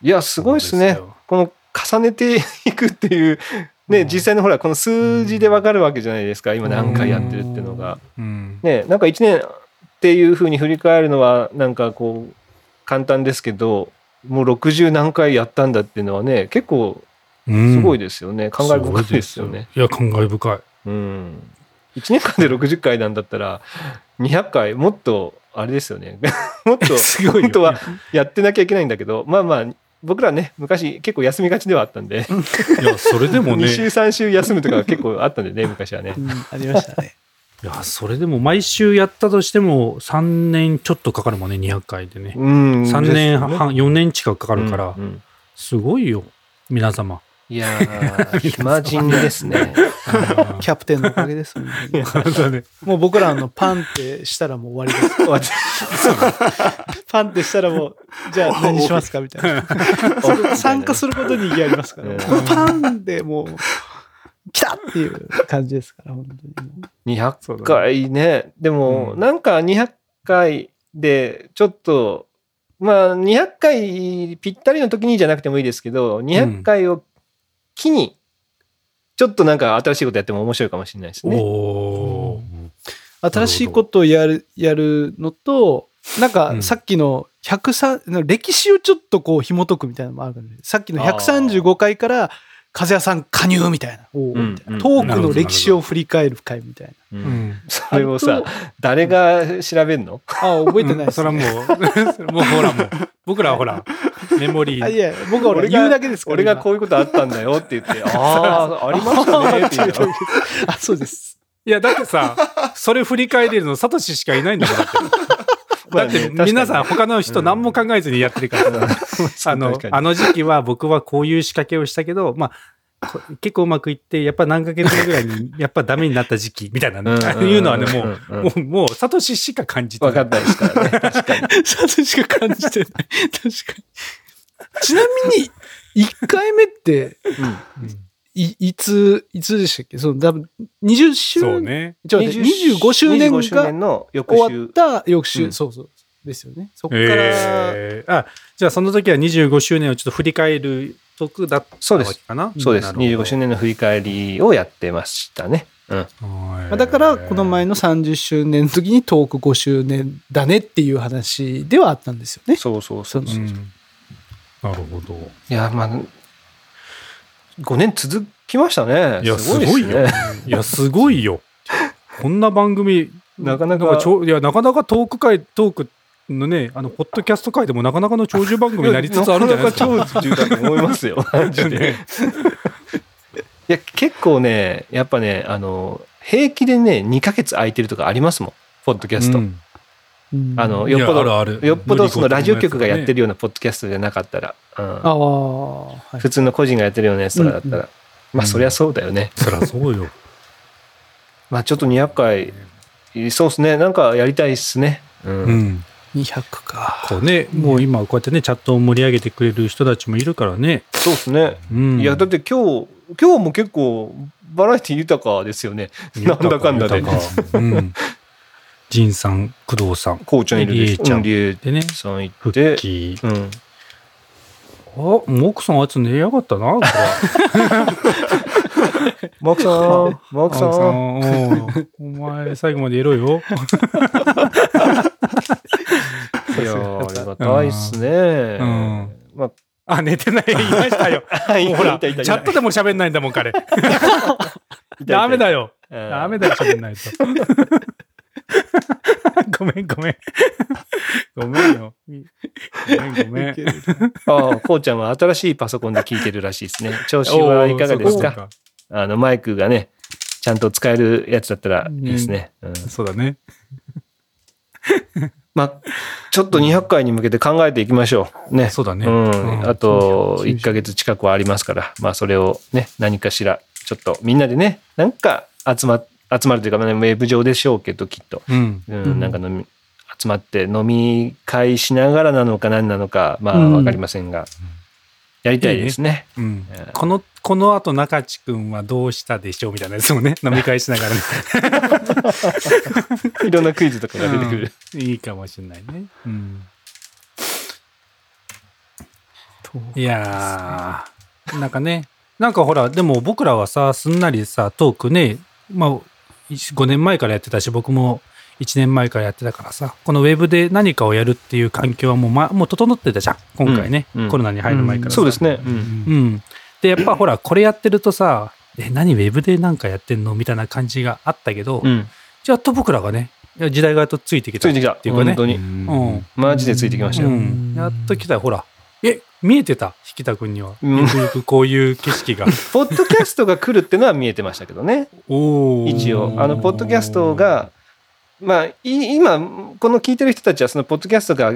いや、すごいですね。この重ねていくっていう、ね、
うん
実際のほら、この数字でわかるわけじゃないですか。今何回やってるっていうのが。
うん
ね、なんか1年っていうふうに振り返るのはなんかこう簡単ですけどもう60何回やったんだっていうのはね結構すごいですよね、感慨深いですよね。
いや、感慨深い。
うん、1年間で60回なんだったら200回もっとあれですよね もっと
すごいよ
本当はやってなきゃいけないんだけどまあまあ僕らね昔結構休みがちではあったんで、
いや、それでもね。
2、週3週休むとか結構あったんでね昔はね。
うん。ありましたね。
いや、それでも毎週やったとしても3年ちょっとかかるもんね、200回でね。
うん。
3年半、
ね。
4年近くかかるから。
う、んうん。
すごいよ、皆様。
いやー 暇人ですね。
キャプテンのおかげです
ね。
もう僕らあのパンってしたらもう終わりです パンってしたらもうじゃあ何しますか？みたいな参加することに意義ありますから、
うん
このパンでもう来たっていう感じですから本当にもう
200回ね。でも、
うん
なんか200回で、ちょっと、まあ、200回ぴったりの時にじゃなくてもいいですけど、200回を機に、ちょっとなんか新しいことやっても面白いかもしれないですね。
新しいことをやるやるのとなん
うん。
かさっきの103歴史をちょっとこう紐解くみたいなのもあるからねさっきの135回から風谷さん加入みたいな。トークの歴史を振り返る回みたいな。
それをさ、誰が調べんの？
あ覚えてないです、
それはもう、もうほらもう、僕らはほら、メモリー。
あいや僕は俺言うだけですから
俺がこういうことあったんだよって言って、ああ、ありましたねって言うの。
あそうです。
いや、だってさ、それ振り返れるのサトシしかいないんだもんだって。だって皆さん他の人何も考えずにやってるから。さ、あのあの時期は僕はこういう仕掛けをしたけど、まあ、こ結構うまくいって、やっぱ何ヶ月後ぐらいに、やっぱダメになった時期みたいなね、いうのはね、もう、
うんうん。
もう、もう、サトシしか感じてない。
分かったですからね。確かに。
さとしか感じてない。確かに。ちなみに1回目っていいついつでしたっけ？その多分20周
そうね。
ちょっと待って25周年
25周
が
年の翌
終わっ
週。
た翌週、
うん
そうそうですよねそっから、
えー、あ、じゃあその時は25周年をちょっと振り返る得だった
そうです
わけかな
そうです。
なるほど
25周年の振り返りをやってましたね。うん。
だからこの前の30周年の時にトーク5周年だねっていう話ではあったんですよね
そうそうそう。
そう
うんなるほど。
いや、まあ、5年続きましたね。
いや
すごいです
すごいよ
ね。
いや、すごいよ。こんな番組、
なかなか
なんかちょいや、なかなかトーク会、トークのね、あの、ポッドキャスト界でもなかなかの長寿番組になりつつあるんじゃないですか。
なかなか長寿だと思いますよ。マジで。いや、結構ね、やっぱね、あの、平気でね、2ヶ月空いてるとかありますもん。ポッドキャスト。
うん
うん。
あのよっぽど
あるある。
よっぽどそのラジオ局がやって
る
るようなポッドキャストじゃなかったら、うん。
ああ、はい。
普通の個人がやってるようなやつとかだったら、
うん
まあそりゃそうだよね。
そりゃそうよ。
まあちょっと200回、そうですね、なんかやりたいっすね。うん。
うん。
200か。
こうねもう今こうやってねチャットを盛り上げてくれる人たちもいるからね。
そうですね。
うん。
いや、だって今日、今日も結構バラエティ豊かですよね。なんだかんだで。
豊か。うん 仁さん工藤さん。
こうちゃんいるでしょ？
ちゃん。でね
さんい
復
て。
帰
うん。
あもう奥さんあいつ寝やがったなこれ。
マークさん、マークさ
青木さ
ん。
お前最後までいろよ。
いやー、ありがたいっすね。
うん。
ま
あ。寝てない言いましたよ。ほらチャットでも喋んないんだもん彼。ダメだよ。ダ
ダ
メだよ喋んないと ごめんごめん。ごめんよ。ごめんごめん。
ああ、こうちゃんは新しいパソコンで聞いてるらしいですね。調子はいかがですか？
か
あの、マイクがね、ちゃんと使えるやつだったらいいですね。うん。
そうだね。
まあ、ちょっと200回に向けて考えていきましょう。ね。
そうだね。
うん。
うん。
あと、1ヶ月近くはありますから、まあ、それをね、何かしら、ちょっとみんなでね、なんか集ま、集まるというか、ね、ウェブ上でしょうけど、きっと。
うん。
うん、
うん。
なんか飲み、集まって飲み会しながらなのか何なのか、まあ、
うん。
わかりませんが、やりたいですね。
うん。
えー
このこの後中地君はどうしたでしょうみたいなやつもね 飲み会しながらね。
いろんなクイズとかが出てくる。
いいかもしれないね。うん、いやー、なんかね、なんかほら、でも僕らはさ、すんなりさ、トークね、まあ、5年前からやってたし、僕も1年前からやってたからさ、このウェブで何かをやるっていう環境はもう,、ま、もう整ってたじゃん、今回ね、
うんうん
コロナに入る前からさ
そうですね。うん
うん。で、やっぱほら、これやってるとさ、え、何ウェブでなんかやってんのみたいな感じがあったけど、
うん。
じゃあと僕らがね、いや時代がやっとついてきた
ついてきた。
っていうかね
本。当に。
うん。
マジでついてきましたよ。
うん、やっと来たよほらえ見えてた引田君には
うん
ゆくゆくこういう景色が
ポッドキャストが来るってのは見えてましたけどね。一応。あの、ポッドキャストが、まあ、い今、この聞いてる人たちは、そのポッドキャストが、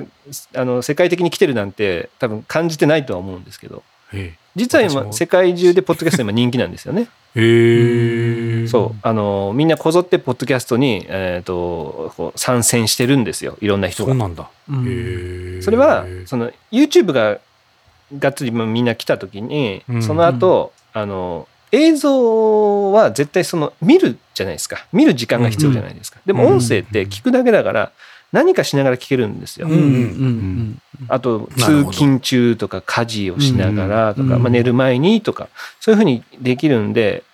あの、世界的に来てるなんて、多分感じてないとは思うんですけど、
へ
実は今、世界中でポッドキャスト今人気なんですよね。
え
そう。あの、みんなこぞってポッドキャストに、えっ、と、こう参戦してるんですよ。いろんな人が。
そうなんだ
うん
へえ
それは、その、YouTube ががっつりみんな来た時に、
うん。
その後、あの、映像は絶対その、見るじゃないですか。見る時間が必要じゃないですか。でも音声って聞くだけだから、何かしながら聞けるんですよ。
うんうんうん
あと、通勤中とか家事をしながらとか、
うん
まあ、寝る前にとか、そういうふうにできるんで、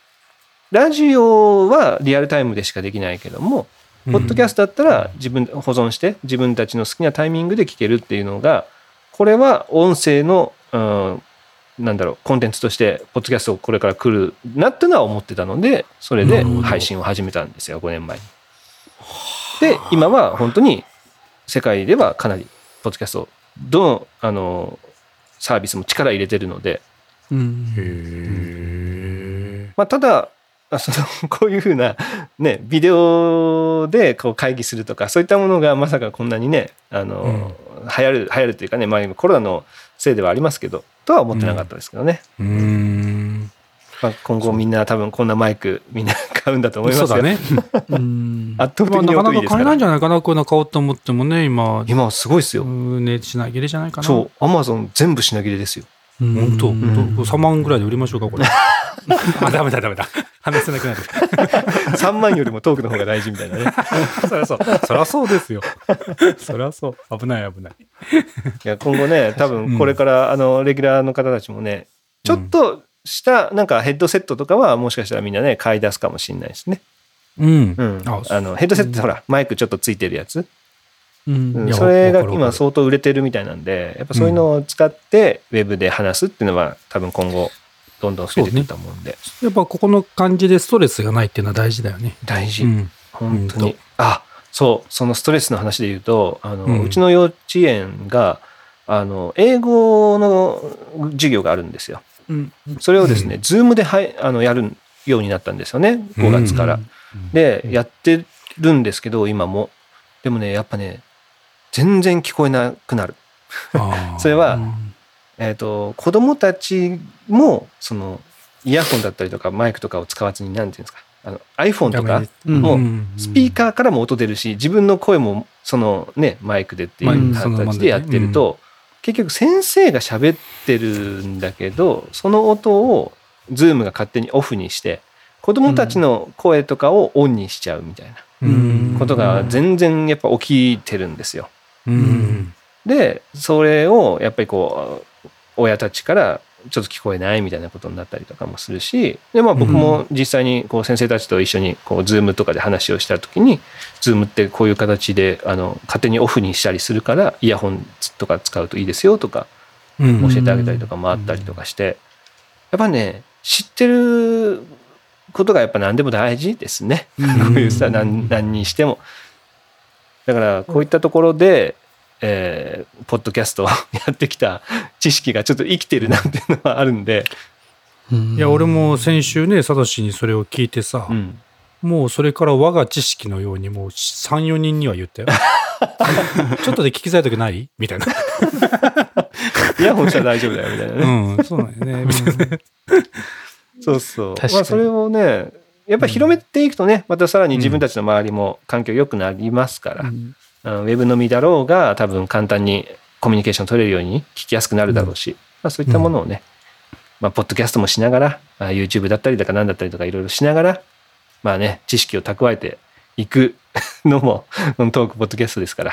ラジオはリアルタイムでしかできないけども、ポッドキャストだったら自分で保存して自分たちの好きなタイミングで聞けるっていうのが、これは音声の、うん、なんだろう、コンテンツとして、ポッドキャストこれから来るなっていうのは思ってたので、それで配信を始めたんですよ、5年前に。で、今は本当に世界ではかなり、ポッドキャスト、どの、あの、サービスも力入れてるので、
うん。
へ
まあ、ただ、あその こういうふうな、ね、ビデオでこう会議するとか、そういったものがまさかこんなにね、あの、流行る、流行るというかね、まあ、今コロナのせいではありますけど、とは思ってなかったですけどね。
えうん
まあ、今後みんな多分こんなマイクみんな買うんだと思いますよ。
そうだね
うん
圧倒
まあ
的に
なかないか買え。ないんじゃないかなこういうの買おうと思ってもね今
今はすごいですよ。
うんね品切れじゃないかな
そう、アマゾン全部品切れですよ。
本当、
うん。
本当3万ぐらいで売りましょうかこれ。あダメだダメだ。話せなくなる。
3万よりもトークの方が大事みたいなね。
そりゃそう。そりゃそうですよ。そりゃそう。危ない危ない。
いや今後ね、多分これから、あの、レギュラーの方たちもね、ちょっとした、なんかヘッドセットとかは、もしかしたらみんなね、買い出すかもしれないですね。
うん、
うん。
あ
あの、ヘッドセットほら、マイクちょっとついてるやつ。
うん
それが今相当売れてるみたいなんで、やっぱそういうのを使って、ウェブで話すっていうのは、多分今後、どんどん増えてくると思うんで、
やっぱここの感じでストレスがないっていうのは大事だよね。
大事。
うん。
本当に。あ、そう、そのストレスの話で言うと、あの、
う
うんちの幼稚園が、あの、英語の授業があるんですよ。
うん
それをですね、ズームではいあのやるようになったんですよね、5月から。で、やってるんですけど、今も。でもね、やっぱね、全然聞こえなくなる。それは、
うん。
えっ、と、子供たちも、その、イヤホンだったりとかマイクとかを使わずに、なんていうんですか、あの iPhone とか、
うん。
もスピーカーからも音出るし、自分の声も、そのね、マイクでっていう形でやってると、結局先生が喋ってるんだけど、その音を、 Zoom が勝手にオフにして、子供たちの声とかをオンにしちゃうみたいな
うん。
ことが全然やっぱ起きてるんですよ。
うん。
でそれをやっぱりこう親たちからちょっと聞こえないみたいなことになったりとかもするしで、まあ、僕も実際にこう先生たちと一緒にこう Zoom とかで話をした時に Zoom ってこういう形であの勝手にオフにしたりするからイヤホンとか使うといいですよとか
うん。
教えてあげたりとかもあったりとかしてやっぱね知ってることがやっぱ何でも大事ですね。こういうさ何何にしても。だからこういったところで、えーポッドキャストを やってきた知識がちょっと生きてるなっていうのはあるんで、
いや俺も先週ねサトシにそれを聞いてさ、
うん。
もうそれから我が知識のようにもう34人には言ったよ。ちょっとで聞きづらい時ない？みたいな。
イヤホンしたら大丈夫だよみたいなね。
うんそうなんよね。みたいな。
そうそう。
確かに。
まあそれをねやっぱり広めていくとねまたさらに自分たちの周りも環境良くなりますから、
うん。
ウェブのみだろうが多分簡単にコミュニケーション取れるように聞きやすくなるだろうし、まあ、そういったものをね、まあ、ポッドキャストもしながらあ YouTube だったりとか何だったりとかいろいろしながらまあね知識を蓄えていく のもトークポッドキャストですから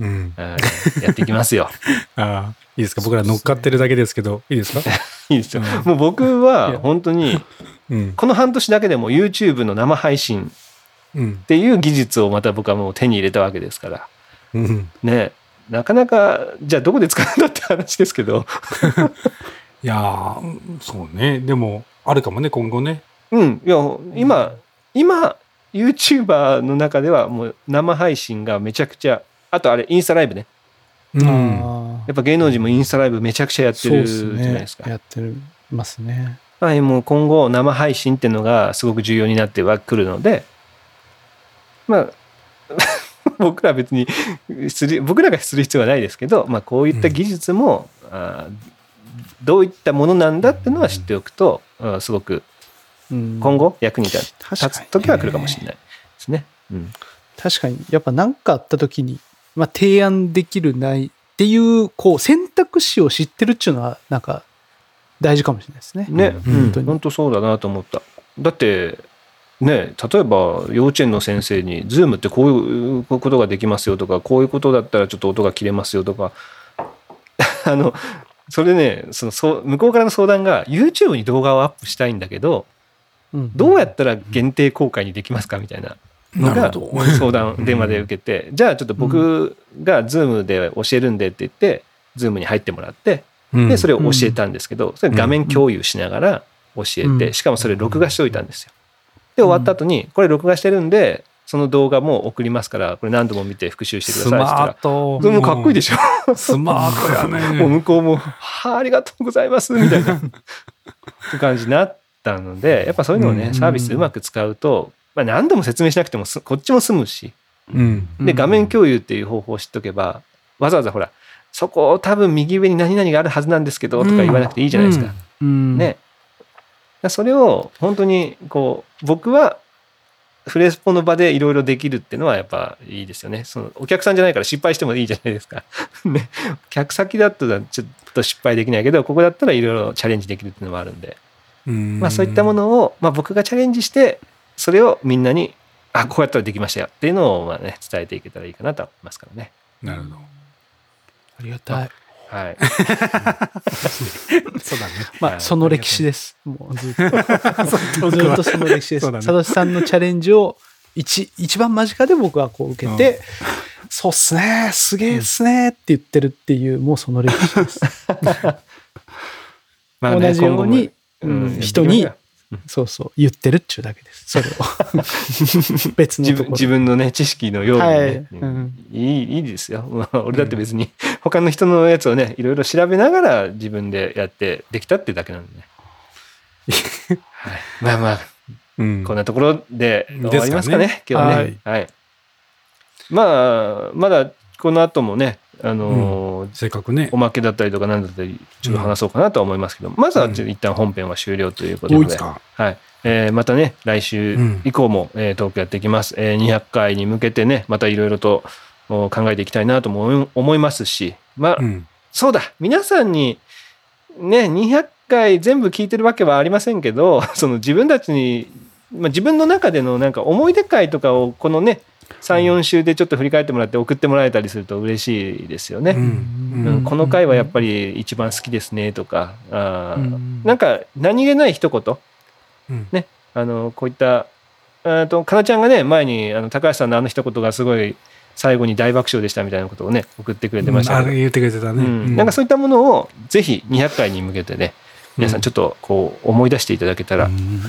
うん。
あやっていきますよ。
ああいいですか？僕ら乗っかってるだけですけどいいですか？
いいですよ。もう僕は本当に
うん。
この半年だけでも YouTube の生配信
うん。
っていう技術をまた僕はもう手に入れたわけですから。
うん。
ね。なかなかじゃあどこで使うんだって話ですけど。
いやそうね。でもあるかもね今後ね。
うん。いや今今 YouTuber の中ではもう生配信がめちゃくちゃあとあれインスタライブね。
うん。
あ
やっぱ芸能人もインスタライブめちゃくちゃやってる
ーそうです
じゃない
ね
ですか。
やってるますね
はい、もう今後生配信っていうのがすごく重要になってはくるのでまあ 僕らは別にする僕らがする必要はないですけど、まあ、こういった技術も、あーどういったものなんだっていうのは知っておくと、あーすごく
うん。
今後役に立つ時は来るかもしれないですね。うん。
確かに。やっぱ何かあった時に、まあ、提案できるないっていうこう選択肢を知ってるっていうのはなんか大事かもしれないですね。
ね、
うん。
うん、本当そうだなと思った。だってね例えば幼稚園の先生に「ズームってこういうことができますよ」とか「こういうことだったらちょっと音が切れますよ」とか。あのそれねそのそう向こうからの相談が YouTube に動画をアップしたいんだけど
うん。
どうやったら限定公開にできますかみたいなのが
なるほど。
相談電話で受けて。じゃあちょっと僕が Zoom で教えるんでって言って Zoom に入ってもらって
うん
でそれを教えたんですけど、それ画面共有しながら教えて、
うん。
しかもそれ録画しておいたんですよ。で終わった後にこれ録画してるんでその動画も送りますからこれ何度も見て復習してくだ
ス
さいって言ったらもかっこいいでしょ、
スマートやね。
もう向こうも「はあありがとうございます」みたいな。って感じになったのでやっぱそういうのをね、
うん。
サービスうまく使うと、まあ、何度も説明しなくてもすこっちも済むし。
うん。
で画面共有っていう方法を知っとけばわざわざほらそこ多分右上に何々があるはずなんですけどとか言わなくていいじゃないですか。
うん
ね。それを本当にこう僕はフレスポの場でいろいろできるっていうのはやっぱいいですよね。そのお客さんじゃないから失敗してもいいじゃないですか。ね。客先だったらちょっと失敗できないけどここだったらいろいろチャレンジできるっていうのもあるんで、
うん
まあそういったものを、まあ、僕がチャレンジしてそれをみんなにあこうやったらできましたよっていうのをまあね伝えていけたらいいかなと思いますからね。
なるほど
ありがたい。
はい。
そうだね
まあ、
はい
その歴史です。もうずっと。ずっとその歴史です。佐渡さんのチャレンジを一一番間近で僕はこう受けて、そうっすね、すげえっすねって言ってるっていう、もうその歴史です。
まあね
同じように、人に、そうそう、言ってるっちゅうだけです。それを。別の
自分。自分のね知識のようにね、
はい
いいいいですよ、まあ、俺だって別に他の人のやつをねいろいろ調べながら自分でやってできたってだけなんでね、はい、まあまあ。
うん。
こんなところで終わりますかね
です
今日はね。はい、まあまだこの後もね、あのー
せっかくね。
お。まけだったりとか何だったりちょっと話そうかなとは思いますけど、まずはちょっと一旦本編は終了ということで。はい。えーまたね来週以降も、えートークやっていきます、えー200回に向けてねまたいろいろとお考えていきたいなとも思いますしまあ、
うん。
そうだ。皆さんにね200回全部聞いてるわけはありませんけど その自分たちに、まあ、自分の中でのなんか思い出会とかをこのね34週でちょっと振り返ってもらって送ってもらえたりすると嬉しいですよね。
うん。
うん。この回はやっぱり一番好きですねとかあー
うん。
なんか何気ない一言
うん。
ねあのこういったあとかなちゃんがね前にあの高橋さんのあの一言がすごい最後に大爆笑でしたみたいなことをね送ってくれてましたけど、
あ言ってくれてたね。
うん。なんかそういったものをぜひ200回に向けてね皆さんちょっとこう思い出していただけたら、
うん。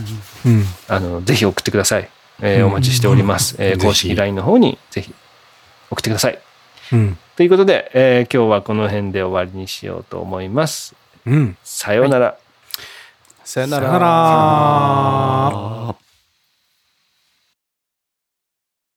あのぜひ送ってください、えー
うん。
お待ちしております、えー公式 LINE の方にぜひ送ってください。
うん。
ということで、えー今日はこの辺で終わりにしようと思います。
うん。
さようなら、
さよなら。
さよなら。